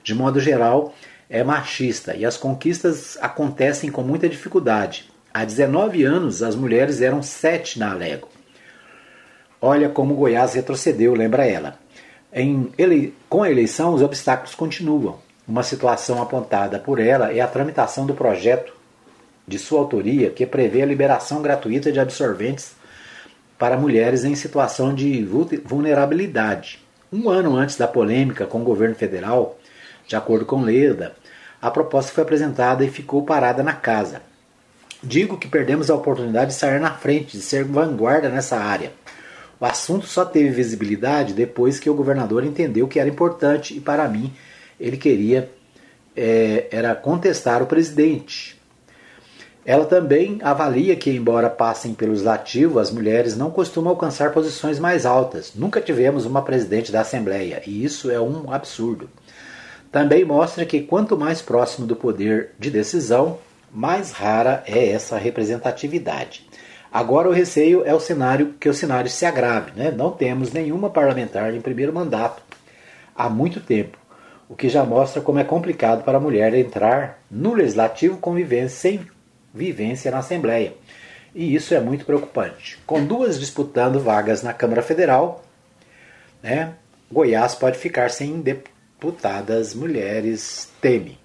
De modo geral, é machista e as conquistas acontecem com muita dificuldade. Há 19 anos, as mulheres eram sete na Alego. Olha como Goiás retrocedeu, lembra ela. Ele... Com a eleição, os obstáculos continuam. Uma situação apontada por ela é a tramitação do projeto de sua autoria que prevê a liberação gratuita de absorventes para mulheres em situação de vulnerabilidade. Um ano antes da polêmica com o governo federal, de acordo com Leda, a proposta foi apresentada e ficou parada na casa. Digo que perdemos a oportunidade de sair na frente, de ser vanguarda nessa área. O assunto só teve visibilidade depois que o governador entendeu que era importante e, para mim, ele queria é, era contestar o presidente. Ela também avalia que, embora passem pelo legislativo, as mulheres não costumam alcançar posições mais altas. Nunca tivemos uma presidente da Assembleia, e isso é um absurdo. Também mostra que quanto mais próximo do poder de decisão, mais rara é essa representatividade. Agora o receio é o cenário que o cenário se agrave, né? Não temos nenhuma parlamentar em primeiro mandato há muito tempo, o que já mostra como é complicado para a mulher entrar no legislativo convivendo sem vivência na Assembleia. E isso é muito preocupante. Com duas disputando vagas na Câmara Federal, né, Goiás pode ficar sem deputadas mulheres, teme.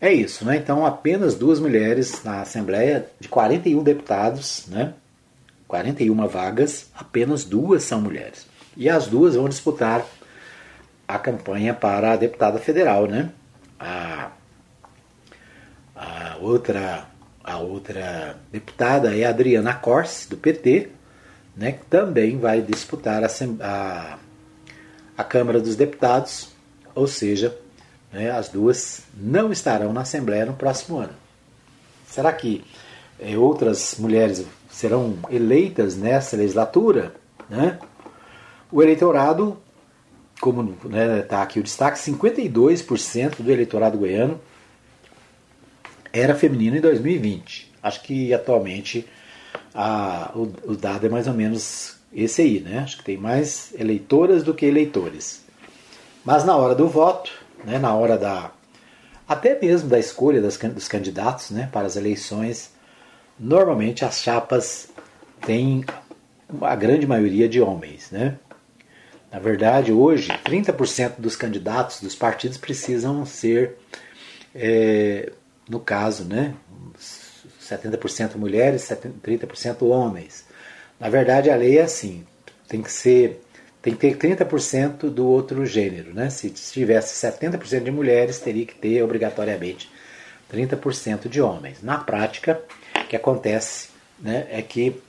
É isso, né? Então, apenas duas mulheres na Assembleia, de 41 deputados, né? 41 vagas, apenas duas são mulheres. E as duas vão disputar a campanha para a deputada federal, né? A, a outra a outra deputada é a Adriana Corse, do PT, né, que também vai disputar a, a, a Câmara dos Deputados, ou seja, né, as duas não estarão na Assembleia no próximo ano. Será que é, outras mulheres serão eleitas nessa legislatura? Né? O eleitorado, como está né, tá aqui o destaque, 52% do eleitorado goiano era feminino em 2020. Acho que atualmente a, o, o, dado é mais ou menos esse aí, né? Acho que tem mais eleitoras do que eleitores. Mas na hora do voto, né, na hora da até mesmo da escolha das, dos candidatos né, para as eleições, normalmente as chapas têm a grande maioria de homens. Né? Na verdade, hoje, 30% dos candidatos dos partidos precisam ser, é, no caso, né, 70% mulheres, 30% homens. Na verdade, a lei é assim: tem que ser tem que ter 30% do outro gênero. Né? Se tivesse 70% de mulheres, teria que ter obrigatoriamente 30% de homens. Na prática, o que acontece né, é que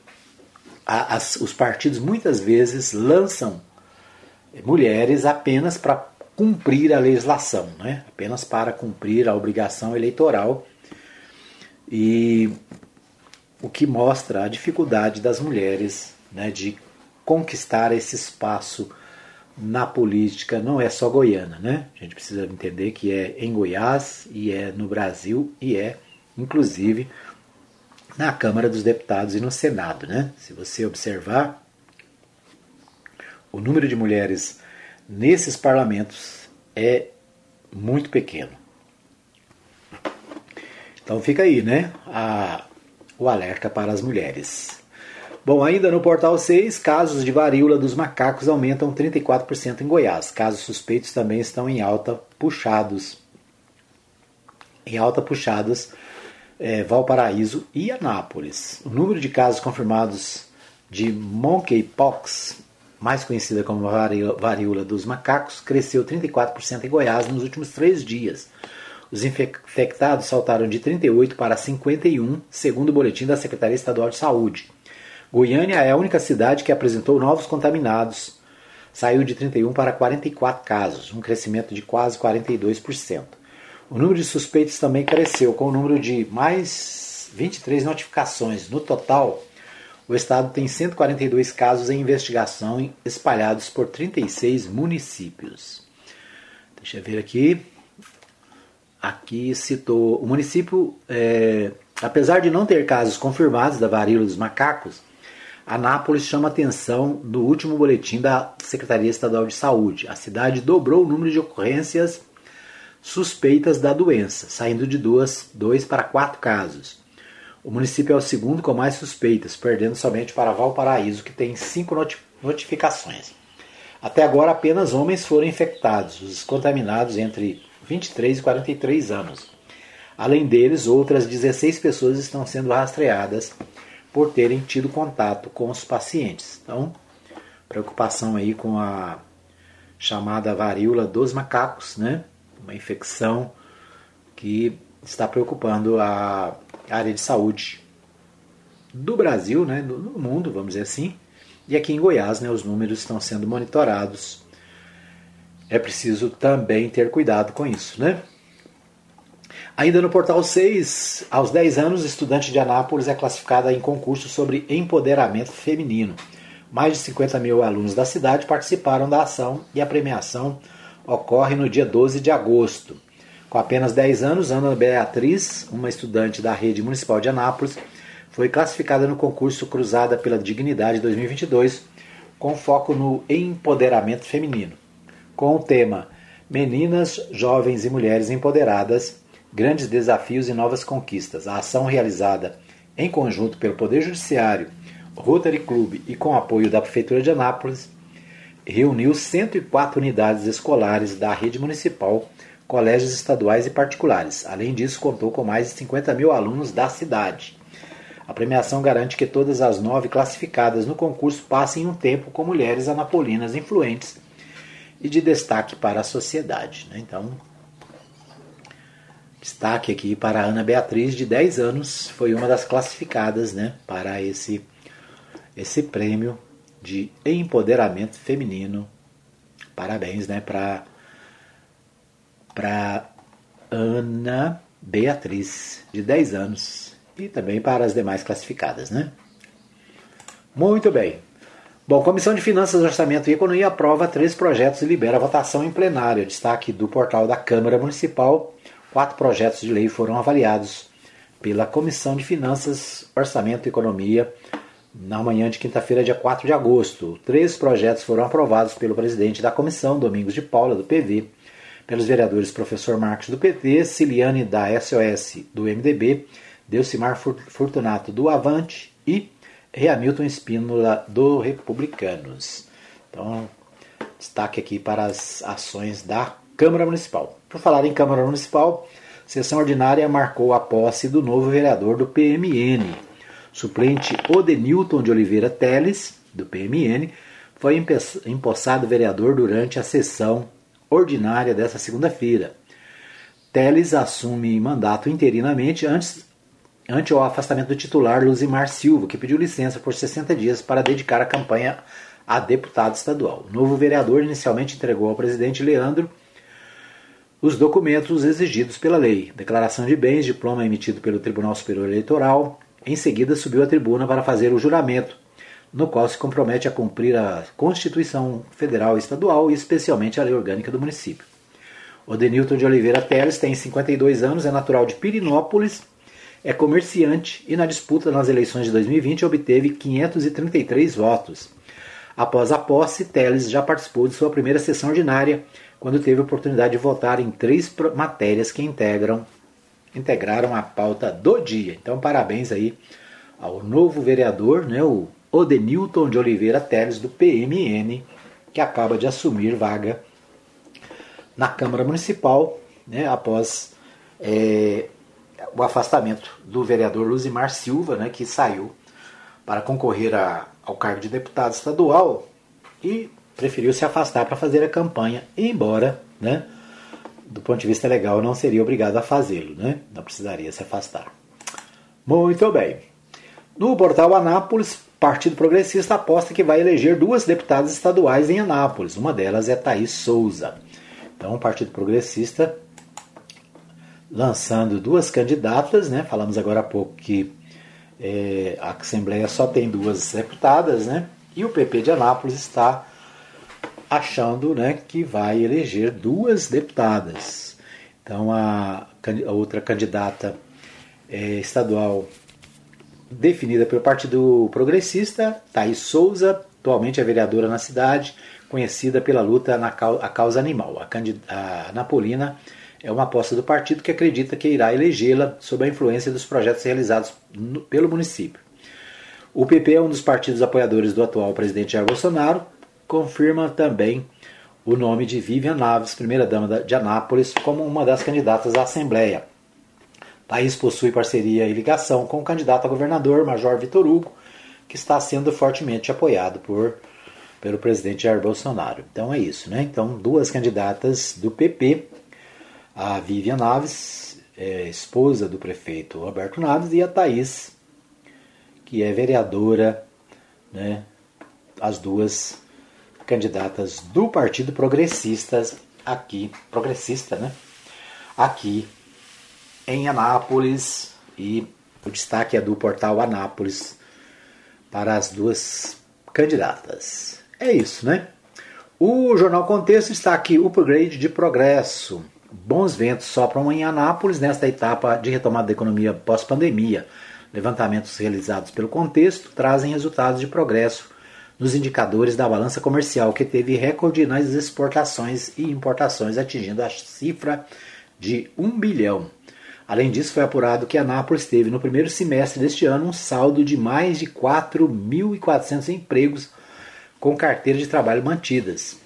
a, as, os partidos muitas vezes lançam mulheres apenas para cumprir a legislação, né? apenas para cumprir a obrigação eleitoral. E o que mostra a dificuldade das mulheres né, de conquistar esse espaço na política não é só goiana, né? A gente precisa entender que é em Goiás e é no Brasil e é, inclusive, na Câmara dos Deputados e no Senado, né? Se você observar, o número de mulheres nesses parlamentos é muito pequeno. Então fica aí, né? A, o alerta para as mulheres. Bom, ainda no portal 6, casos de varíola dos macacos aumentam 34% em Goiás. Casos suspeitos também estão em alta, puxados. Em alta puxados é, Valparaíso e Anápolis. O número de casos confirmados de monkeypox, mais conhecida como varíola dos macacos, cresceu 34% em Goiás nos últimos três dias. Os infectados saltaram de 38 para 51, segundo o boletim da Secretaria Estadual de Saúde. Goiânia é a única cidade que apresentou novos contaminados. Saiu de 31 para 44 casos, um crescimento de quase 42%. O número de suspeitos também cresceu, com o número de mais 23 notificações. No total, o estado tem 142 casos em investigação espalhados por 36 municípios. Deixa eu ver aqui. Aqui citou o município, é, apesar de não ter casos confirmados da varíola dos macacos, Anápolis chama atenção no último boletim da Secretaria Estadual de Saúde. A cidade dobrou o número de ocorrências suspeitas da doença, saindo de duas, dois para quatro casos. O município é o segundo com mais suspeitas, perdendo somente para Valparaíso, que tem cinco notificações. Até agora, apenas homens foram infectados, os contaminados entre 23 e 43 anos. Além deles, outras 16 pessoas estão sendo rastreadas por terem tido contato com os pacientes. Então, preocupação aí com a chamada varíola dos macacos, né? Uma infecção que está preocupando a área de saúde do Brasil, né? Do mundo, vamos dizer assim. E aqui em Goiás, né? Os números estão sendo monitorados. É preciso também ter cuidado com isso, né? Ainda no portal 6, aos 10 anos, estudante de Anápolis é classificada em concurso sobre empoderamento feminino. Mais de 50 mil alunos da cidade participaram da ação e a premiação ocorre no dia 12 de agosto. Com apenas 10 anos, Ana Beatriz, uma estudante da rede municipal de Anápolis, foi classificada no concurso Cruzada pela Dignidade 2022, com foco no empoderamento feminino, com o tema Meninas, Jovens e Mulheres Empoderadas Grandes Desafios e Novas Conquistas. A ação realizada em conjunto pelo Poder Judiciário, Rotary Club e com apoio da Prefeitura de Anápolis reuniu 104 unidades escolares da rede municipal, colégios estaduais e particulares. Além disso, contou com mais de 50 mil alunos da cidade. A premiação garante que todas as nove classificadas no concurso passem um tempo com mulheres anapolinas influentes e de destaque para a sociedade. Né? Então, destaque aqui para a Ana Beatriz, de 10 anos, foi uma das classificadas né, para esse, esse prêmio de empoderamento feminino. Parabéns né, para Ana Beatriz, de 10 anos e também para as demais classificadas, né? Muito bem. Bom, Comissão de Finanças, Orçamento e Economia aprova três projetos e libera votação em plenário. Destaque do portal da Câmara Municipal: quatro projetos de lei foram avaliados pela Comissão de Finanças, Orçamento e Economia na manhã de quinta-feira, dia 4 de agosto. Três projetos foram aprovados pelo presidente da comissão, Domingos de Paula, do PV, pelos vereadores professor Marcos do PT, Ciliane da SOS do MDB Delcimar Fortunato do Avante e Reamilton Espínola do Republicanos. Então, destaque aqui para as ações da Câmara Municipal. Por falar em Câmara Municipal, sessão ordinária marcou a posse do novo vereador do PMN. Suplente Odenilton de Oliveira Teles, do PMN, foi empossado vereador durante a sessão ordinária desta segunda-feira. Teles assume mandato interinamente antes ante o afastamento do titular Luzimar Silva, que pediu licença por 60 dias para dedicar a campanha a deputado estadual. O novo vereador inicialmente entregou ao presidente Leandro os documentos exigidos pela lei, declaração de bens, diploma emitido pelo Tribunal Superior Eleitoral. Em seguida, subiu à tribuna para fazer o juramento, no qual se compromete a cumprir a Constituição Federal e Estadual e especialmente a lei orgânica do município. O Denilton de Oliveira Teles tem 52 anos, é natural de Pirinópolis é comerciante e na disputa nas eleições de 2020 obteve 533 votos. Após a posse, Teles já participou de sua primeira sessão ordinária, quando teve a oportunidade de votar em três matérias que integram, integraram a pauta do dia. Então, parabéns aí ao novo vereador, né, o Odenilton de Oliveira Teles, do PMN, que acaba de assumir vaga na Câmara Municipal, né, após é, o afastamento do vereador Luzimar Silva, né, que saiu para concorrer a, ao cargo de deputado estadual e preferiu se afastar para fazer a campanha, embora, né, do ponto de vista legal, não seria obrigado a fazê-lo, né, não precisaria se afastar. Muito bem. No portal Anápolis, Partido Progressista aposta que vai eleger duas deputadas estaduais em Anápolis. Uma delas é Thaís Souza. Então, o Partido Progressista lançando duas candidatas, né? Falamos agora há pouco que é, a Assembleia só tem duas deputadas, né? E o PP de Anápolis está achando né, que vai eleger duas deputadas. Então a, a outra candidata é, estadual definida pelo Partido Progressista, Thaís Souza, atualmente é vereadora na cidade, conhecida pela luta na a causa animal. A, a Napolina é uma aposta do partido que acredita que irá elegê-la sob a influência dos projetos realizados no, pelo município. O PP é um dos partidos apoiadores do atual presidente Jair Bolsonaro, confirma também o nome de Vivian Naves, primeira-dama de Anápolis, como uma das candidatas à Assembleia. Thaís possui parceria e ligação com o candidato a governador, Major Vitor Hugo, que está sendo fortemente apoiado por, pelo presidente Jair Bolsonaro. Então é isso, né? Então, duas candidatas do PP a Vivian Naves, é, esposa do prefeito Roberto Naves, e a Thaís, que é vereadora, né, as duas candidatas do Partido Progressistas aqui, progressista, né, aqui em Anápolis, e o destaque é do portal Anápolis para as duas candidatas. É isso, né? O Jornal Contexto está aqui, upgrade de progresso. Bons ventos sopram em Anápolis nesta etapa de retomada da economia pós-pandemia. Levantamentos realizados pelo contexto trazem resultados de progresso nos indicadores da balança comercial, que teve recorde nas exportações e importações, atingindo a cifra de 1 bilhão. Além disso, foi apurado que Anápolis teve no primeiro semestre deste ano um saldo de mais de 4.400 empregos, com carteira de trabalho mantidas.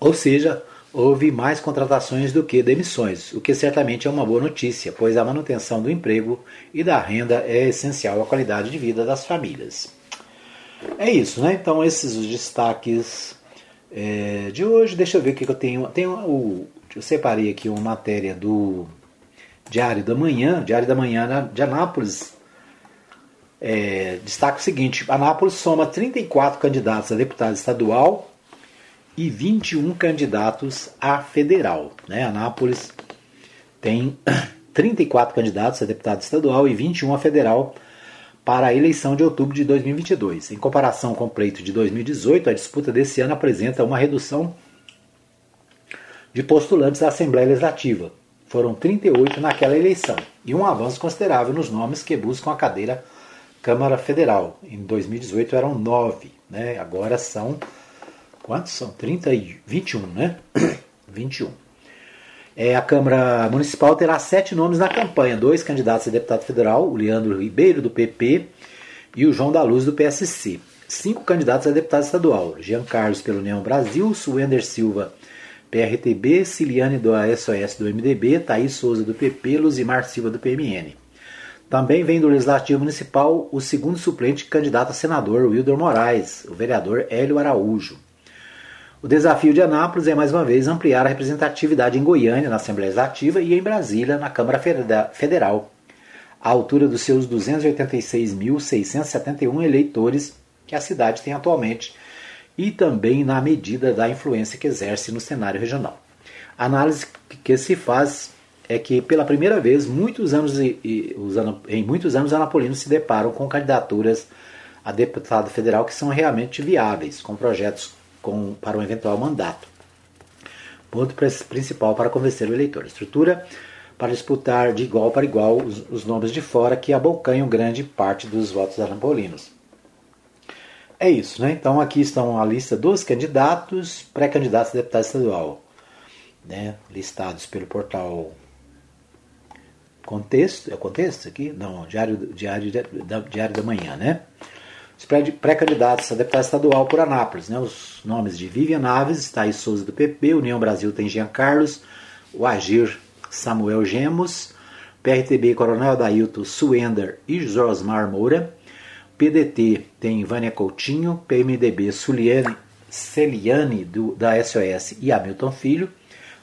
Ou seja, houve mais contratações do que demissões, o que certamente é uma boa notícia, pois a manutenção do emprego e da renda é essencial à qualidade de vida das famílias. É isso, né? Então, esses os destaques é, de hoje. Deixa eu ver o que, eu tenho. tenho o, eu separei aqui uma matéria do Diário da Manhã, Diário da Manhã de Anápolis. É, destaca o seguinte: Anápolis soma 34 candidatos a deputado estadual e 21 candidatos a federal. Né? Anápolis tem 34 candidatos a deputado estadual e 21 a federal para a eleição de outubro de 2022. Em comparação com o pleito de 2018, a disputa desse ano apresenta uma redução de postulantes à Assembleia Legislativa. Foram 38 naquela eleição e um avanço considerável nos nomes que buscam a cadeira Câmara Federal. Em 2018 eram 9, né? agora são Quantos são? 30 e 21, né? 21. É, a Câmara Municipal terá sete nomes na campanha: dois candidatos a deputado federal, o Leandro Ribeiro, do PP, e o João da Luz, do PSC. Cinco candidatos a deputado estadual: Jean Carlos, pelo União Brasil, Suender Silva, PRTB, Ciliane, do SOS do MDB, Thaís Souza, do PP, Luzimar Silva, do PMN. Também vem do Legislativo Municipal o segundo suplente candidato a senador, Wildor Moraes, o vereador Hélio Araújo. O desafio de Anápolis é, mais uma vez, ampliar a representatividade em Goiânia, na Assembleia Legislativa, e em Brasília, na Câmara Federal, à altura dos seus 286.671 eleitores que a cidade tem atualmente, e também na medida da influência que exerce no cenário regional. A análise que se faz é que, pela primeira vez, muitos anos os, em muitos anos, os anapolinos se deparam com candidaturas a deputado federal que são realmente viáveis, com projetos com, para um eventual mandato. Ponto principal para convencer o eleitor. Estrutura para disputar de igual para igual os, os nomes de fora que abocanham grande parte dos votos arampolinos. É isso, né? Então aqui estão a lista dos candidatos, pré-candidatos a deputado estadual, né? listados pelo portal Contexto, é o Contexto aqui? Não, Diário, Diário, Diário da Manhã, né? Os pré-candidatos a deputado estadual por Anápolis, né? os nomes de Vivian Naves, Thaís Souza do PP, União Brasil tem Jean Carlos, o Agir Samuel Gemos, PRTB Coronel Dailton Suender e Josmar Moura, PDT tem Vânia Coutinho, PMDB Suliane, Celiane do, da SOS e Hamilton Filho,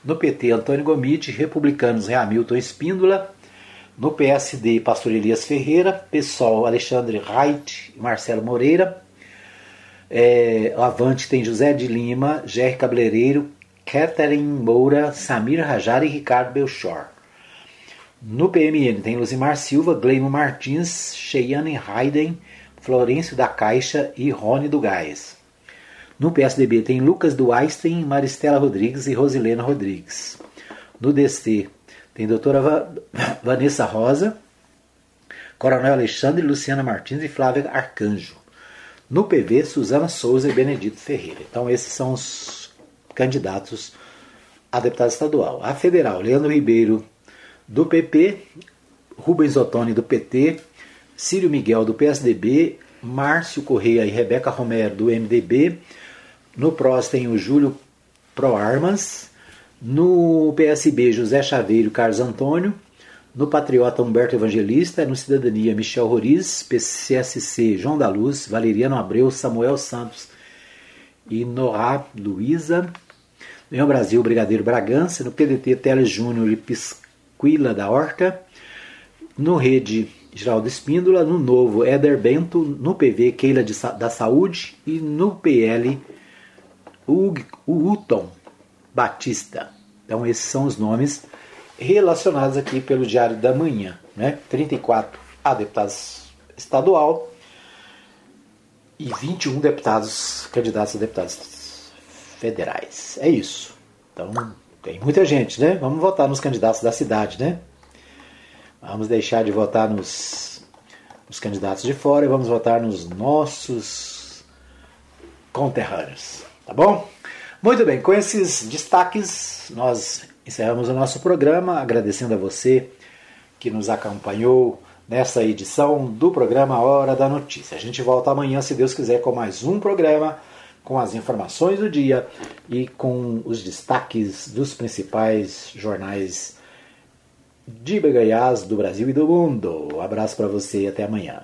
no PT Antônio Gomite, Republicanos Hamilton Espíndola, no PSD, Pastor Elias Ferreira, PSOL, Alexandre Reit e Marcelo Moreira. É, Avante tem José de Lima, Jerry Cabeleireiro, Catherine Moura, Samir Rajar e Ricardo Belchor. No PMN tem Luzimar Silva, Gleimo Martins, Cheyenne Hayden, Florencio da Caixa e Rony do Gás. No PSDB tem Lucas do Einstein, Maristela Rodrigues e Rosilena Rodrigues. No DC tem doutora Vanessa Rosa, Coronel Alexandre, Luciana Martins e Flávia Arcanjo. No PV, Suzana Souza e Benedito Ferreira. Então, esses são os candidatos a deputado estadual. A federal, Leandro Ribeiro, do PP, Rubens Ottoni, do PT, Círio Miguel, do PSDB, Márcio Correia e Rebeca Romero, do MDB. No PROS tem o Júlio Proarmas, no PSB, José Chaveiro Carlos Antônio. No Patriota, Humberto Evangelista. No Cidadania, Michel Roriz. PCSC, João da Luz. Valeriano Abreu, Samuel Santos e Noá Luiza. No Brasil, Brigadeiro Bragança. No PDT, Teles Júnior e Pisquila da Horta. No Rede, Geraldo Espíndola. No Novo, Éder Bento. No PV, Keila de, da Saúde. E no PL, Uton Batista. Então esses são os nomes relacionados aqui pelo Diário da Manhã. Né? 34 a deputados estadual e 21 deputados, candidatos a deputados federais. É isso. Então tem muita gente, né? Vamos votar nos candidatos da cidade, né? Vamos deixar de votar nos, nos candidatos de fora e vamos votar nos nossos conterrâneos. Tá bom? Muito bem, com esses destaques, nós encerramos o nosso programa, agradecendo a você que nos acompanhou nessa edição do programa Hora da Notícia. A gente volta amanhã, se Deus quiser, com mais um programa com as informações do dia e com os destaques dos principais jornais de Goiás, do Brasil e do mundo. Um abraço para você e até amanhã.